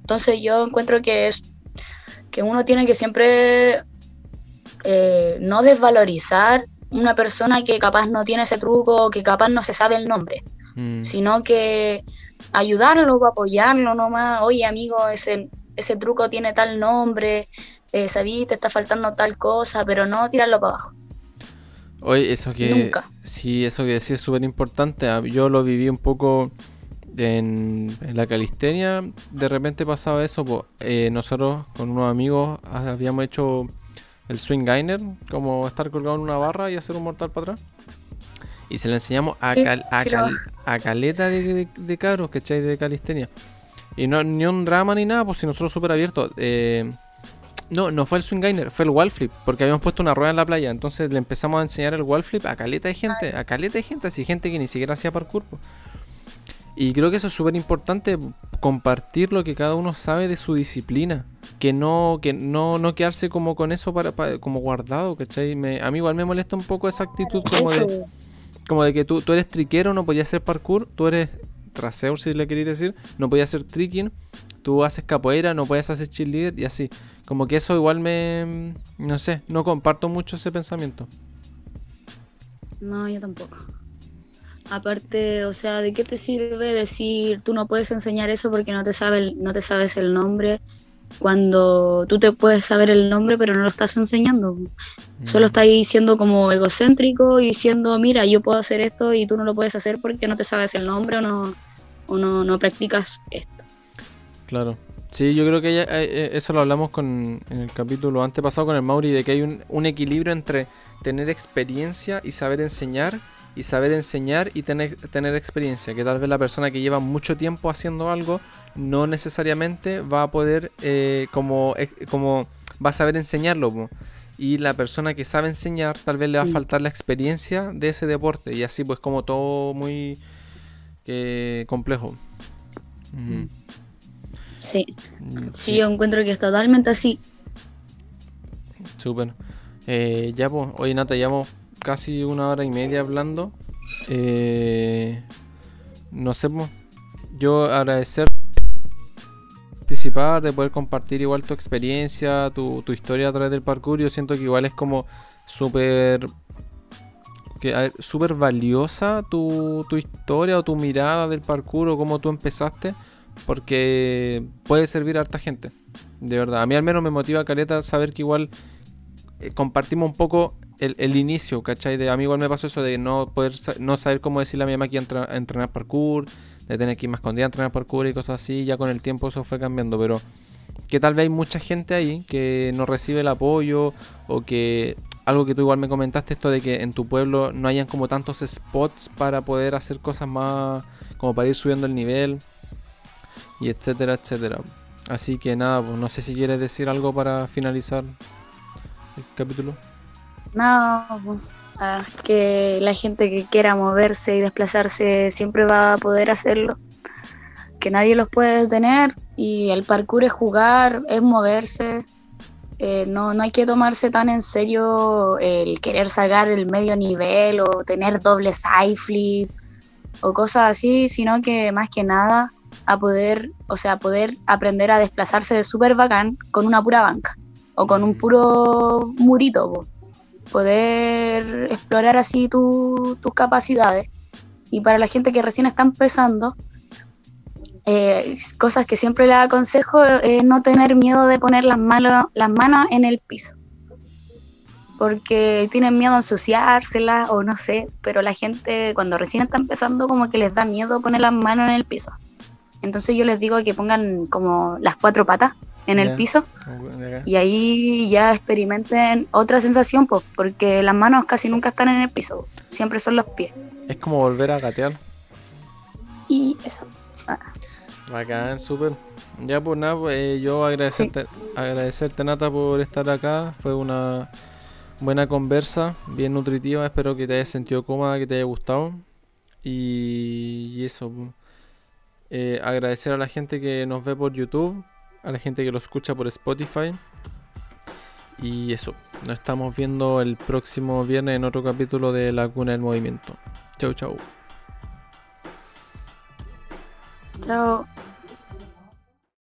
Entonces yo encuentro que es que uno tiene que siempre eh, no desvalorizar una persona que capaz no tiene ese truco, que capaz no se sabe el nombre, mm. sino que ayudarlo, apoyarlo nomás, oye amigo, ese, ese truco tiene tal nombre, eh, sabí, te está faltando tal cosa, pero no tirarlo para abajo. Oye, eso que... Nunca. Sí, eso que decís es súper importante. Ah, yo lo viví un poco en, la calistenia de repente pasaba eso. Pues, nosotros con unos amigos habíamos hecho el swing gainer, como estar colgado en una barra y hacer un mortal para atrás. Y se lo enseñamos a, a, caleta de, de, cabros, ¿cachai? De calistenia. Y no ni un drama ni nada, pues si nosotros súper abiertos. Eh, no, no fue el swing gainer, fue el wall flip, porque habíamos puesto una rueda en la playa. Entonces le empezamos a enseñar el wall flip a caleta de gente, a caleta de gente, así gente que ni siquiera hacía parkour. Pues. Y creo que eso es súper importante, compartir lo que cada uno sabe de su disciplina. Que no, que no, no quedarse como con eso para, como guardado, ¿cachai? a mí igual me molesta un poco esa actitud como de, como de que tú, tú eres triquero, no podías hacer parkour, tú eres traseur, si le queréis decir, no podías hacer tricking, tú haces capoeira, no puedes hacer cheerleader y así. Como que eso igual me, no sé, no comparto mucho ese pensamiento. No, yo tampoco. Aparte, o sea, ¿de qué te sirve decir tú no puedes enseñar eso porque no te, sabe, no te sabes el nombre? Cuando tú te puedes saber el nombre, pero no lo estás enseñando. Solo mm. estás siendo como egocéntrico y diciendo, mira, yo puedo hacer esto y tú no lo puedes hacer porque no te sabes el nombre o no, o no, no practicas esto. Claro. Sí, yo creo que eh, eh, eso lo hablamos con, en el capítulo antepasado con el Mauri, de que hay un, un equilibrio entre tener experiencia y saber enseñar y saber enseñar y tener, tener experiencia. Que tal vez la persona que lleva mucho tiempo haciendo algo no necesariamente va a poder, eh, como, como va a saber enseñarlo. Y la persona que sabe enseñar tal vez le va a faltar la experiencia de ese deporte. Y así pues como todo muy eh, complejo. Mm. Sí. Mm, sí. yo encuentro que es totalmente así. Súper. Eh, ya pues, oye Nata, llevamos casi una hora y media hablando. Eh, no sé, yo agradecer participar, de poder compartir igual tu experiencia, tu, historia a través del parkour. Yo siento que igual es como súper súper valiosa tu, tu, historia o tu mirada del parkour o cómo tú empezaste, porque puede servir a harta gente. De verdad, a mí al menos me motiva Caleta saber que igual eh, compartimos un poco el, inicio, ¿cachai? De a mí igual me pasó eso de no poder no saber cómo decirle a mi mamá que iba a entrenar parkour, de tener que ir más escondida a entrenar parkour y cosas así, ya con el tiempo eso fue cambiando, pero que tal vez hay mucha gente ahí que no recibe el apoyo o que algo que tú igual me comentaste esto de que en tu pueblo no hayan como tantos spots para poder hacer cosas más como para ir subiendo el nivel y etcétera, etcétera. Así que nada, pues no sé si quieres decir algo para finalizar el capítulo. No, ah, que la gente que quiera moverse y desplazarse siempre va a poder hacerlo. Que nadie los puede detener y el parkour es jugar, es moverse. Eh, no, no hay que tomarse tan en serio el querer sacar el medio nivel o tener doble side flip o cosas así, sino que más que nada a poder, o sea, poder aprender a desplazarse de súper bacán con una pura banca o con un puro murito poder explorar así tus capacidades. Y para la gente que recién está empezando, eh, cosas que siempre le aconsejo es no tener miedo de poner las, manos, las manos en el piso. Porque tienen miedo a ensuciárselas o no sé, pero la gente cuando recién está empezando como que les da miedo poner las manos en el piso. Entonces yo les digo que pongan como las cuatro patas en el piso y ahí ya experimenten otra sensación, pues, porque las manos casi nunca están en el piso, siempre son los pies. Es como volver a gatear. Y eso. Ah. Bacán, súper. Ya pues nada, pues, eh, yo agradecerte, agradecerte Nata por estar acá. Fue una buena conversa, bien nutritiva. Espero que te hayas sentido cómoda, que te haya gustado. Y, eso. Pues. Eh, agradecer a la gente que nos ve por YouTube a la gente que lo escucha por Spotify. Y eso, nos estamos viendo el próximo viernes en otro capítulo de La Cuna del Movimiento. Chau, chau. Chao.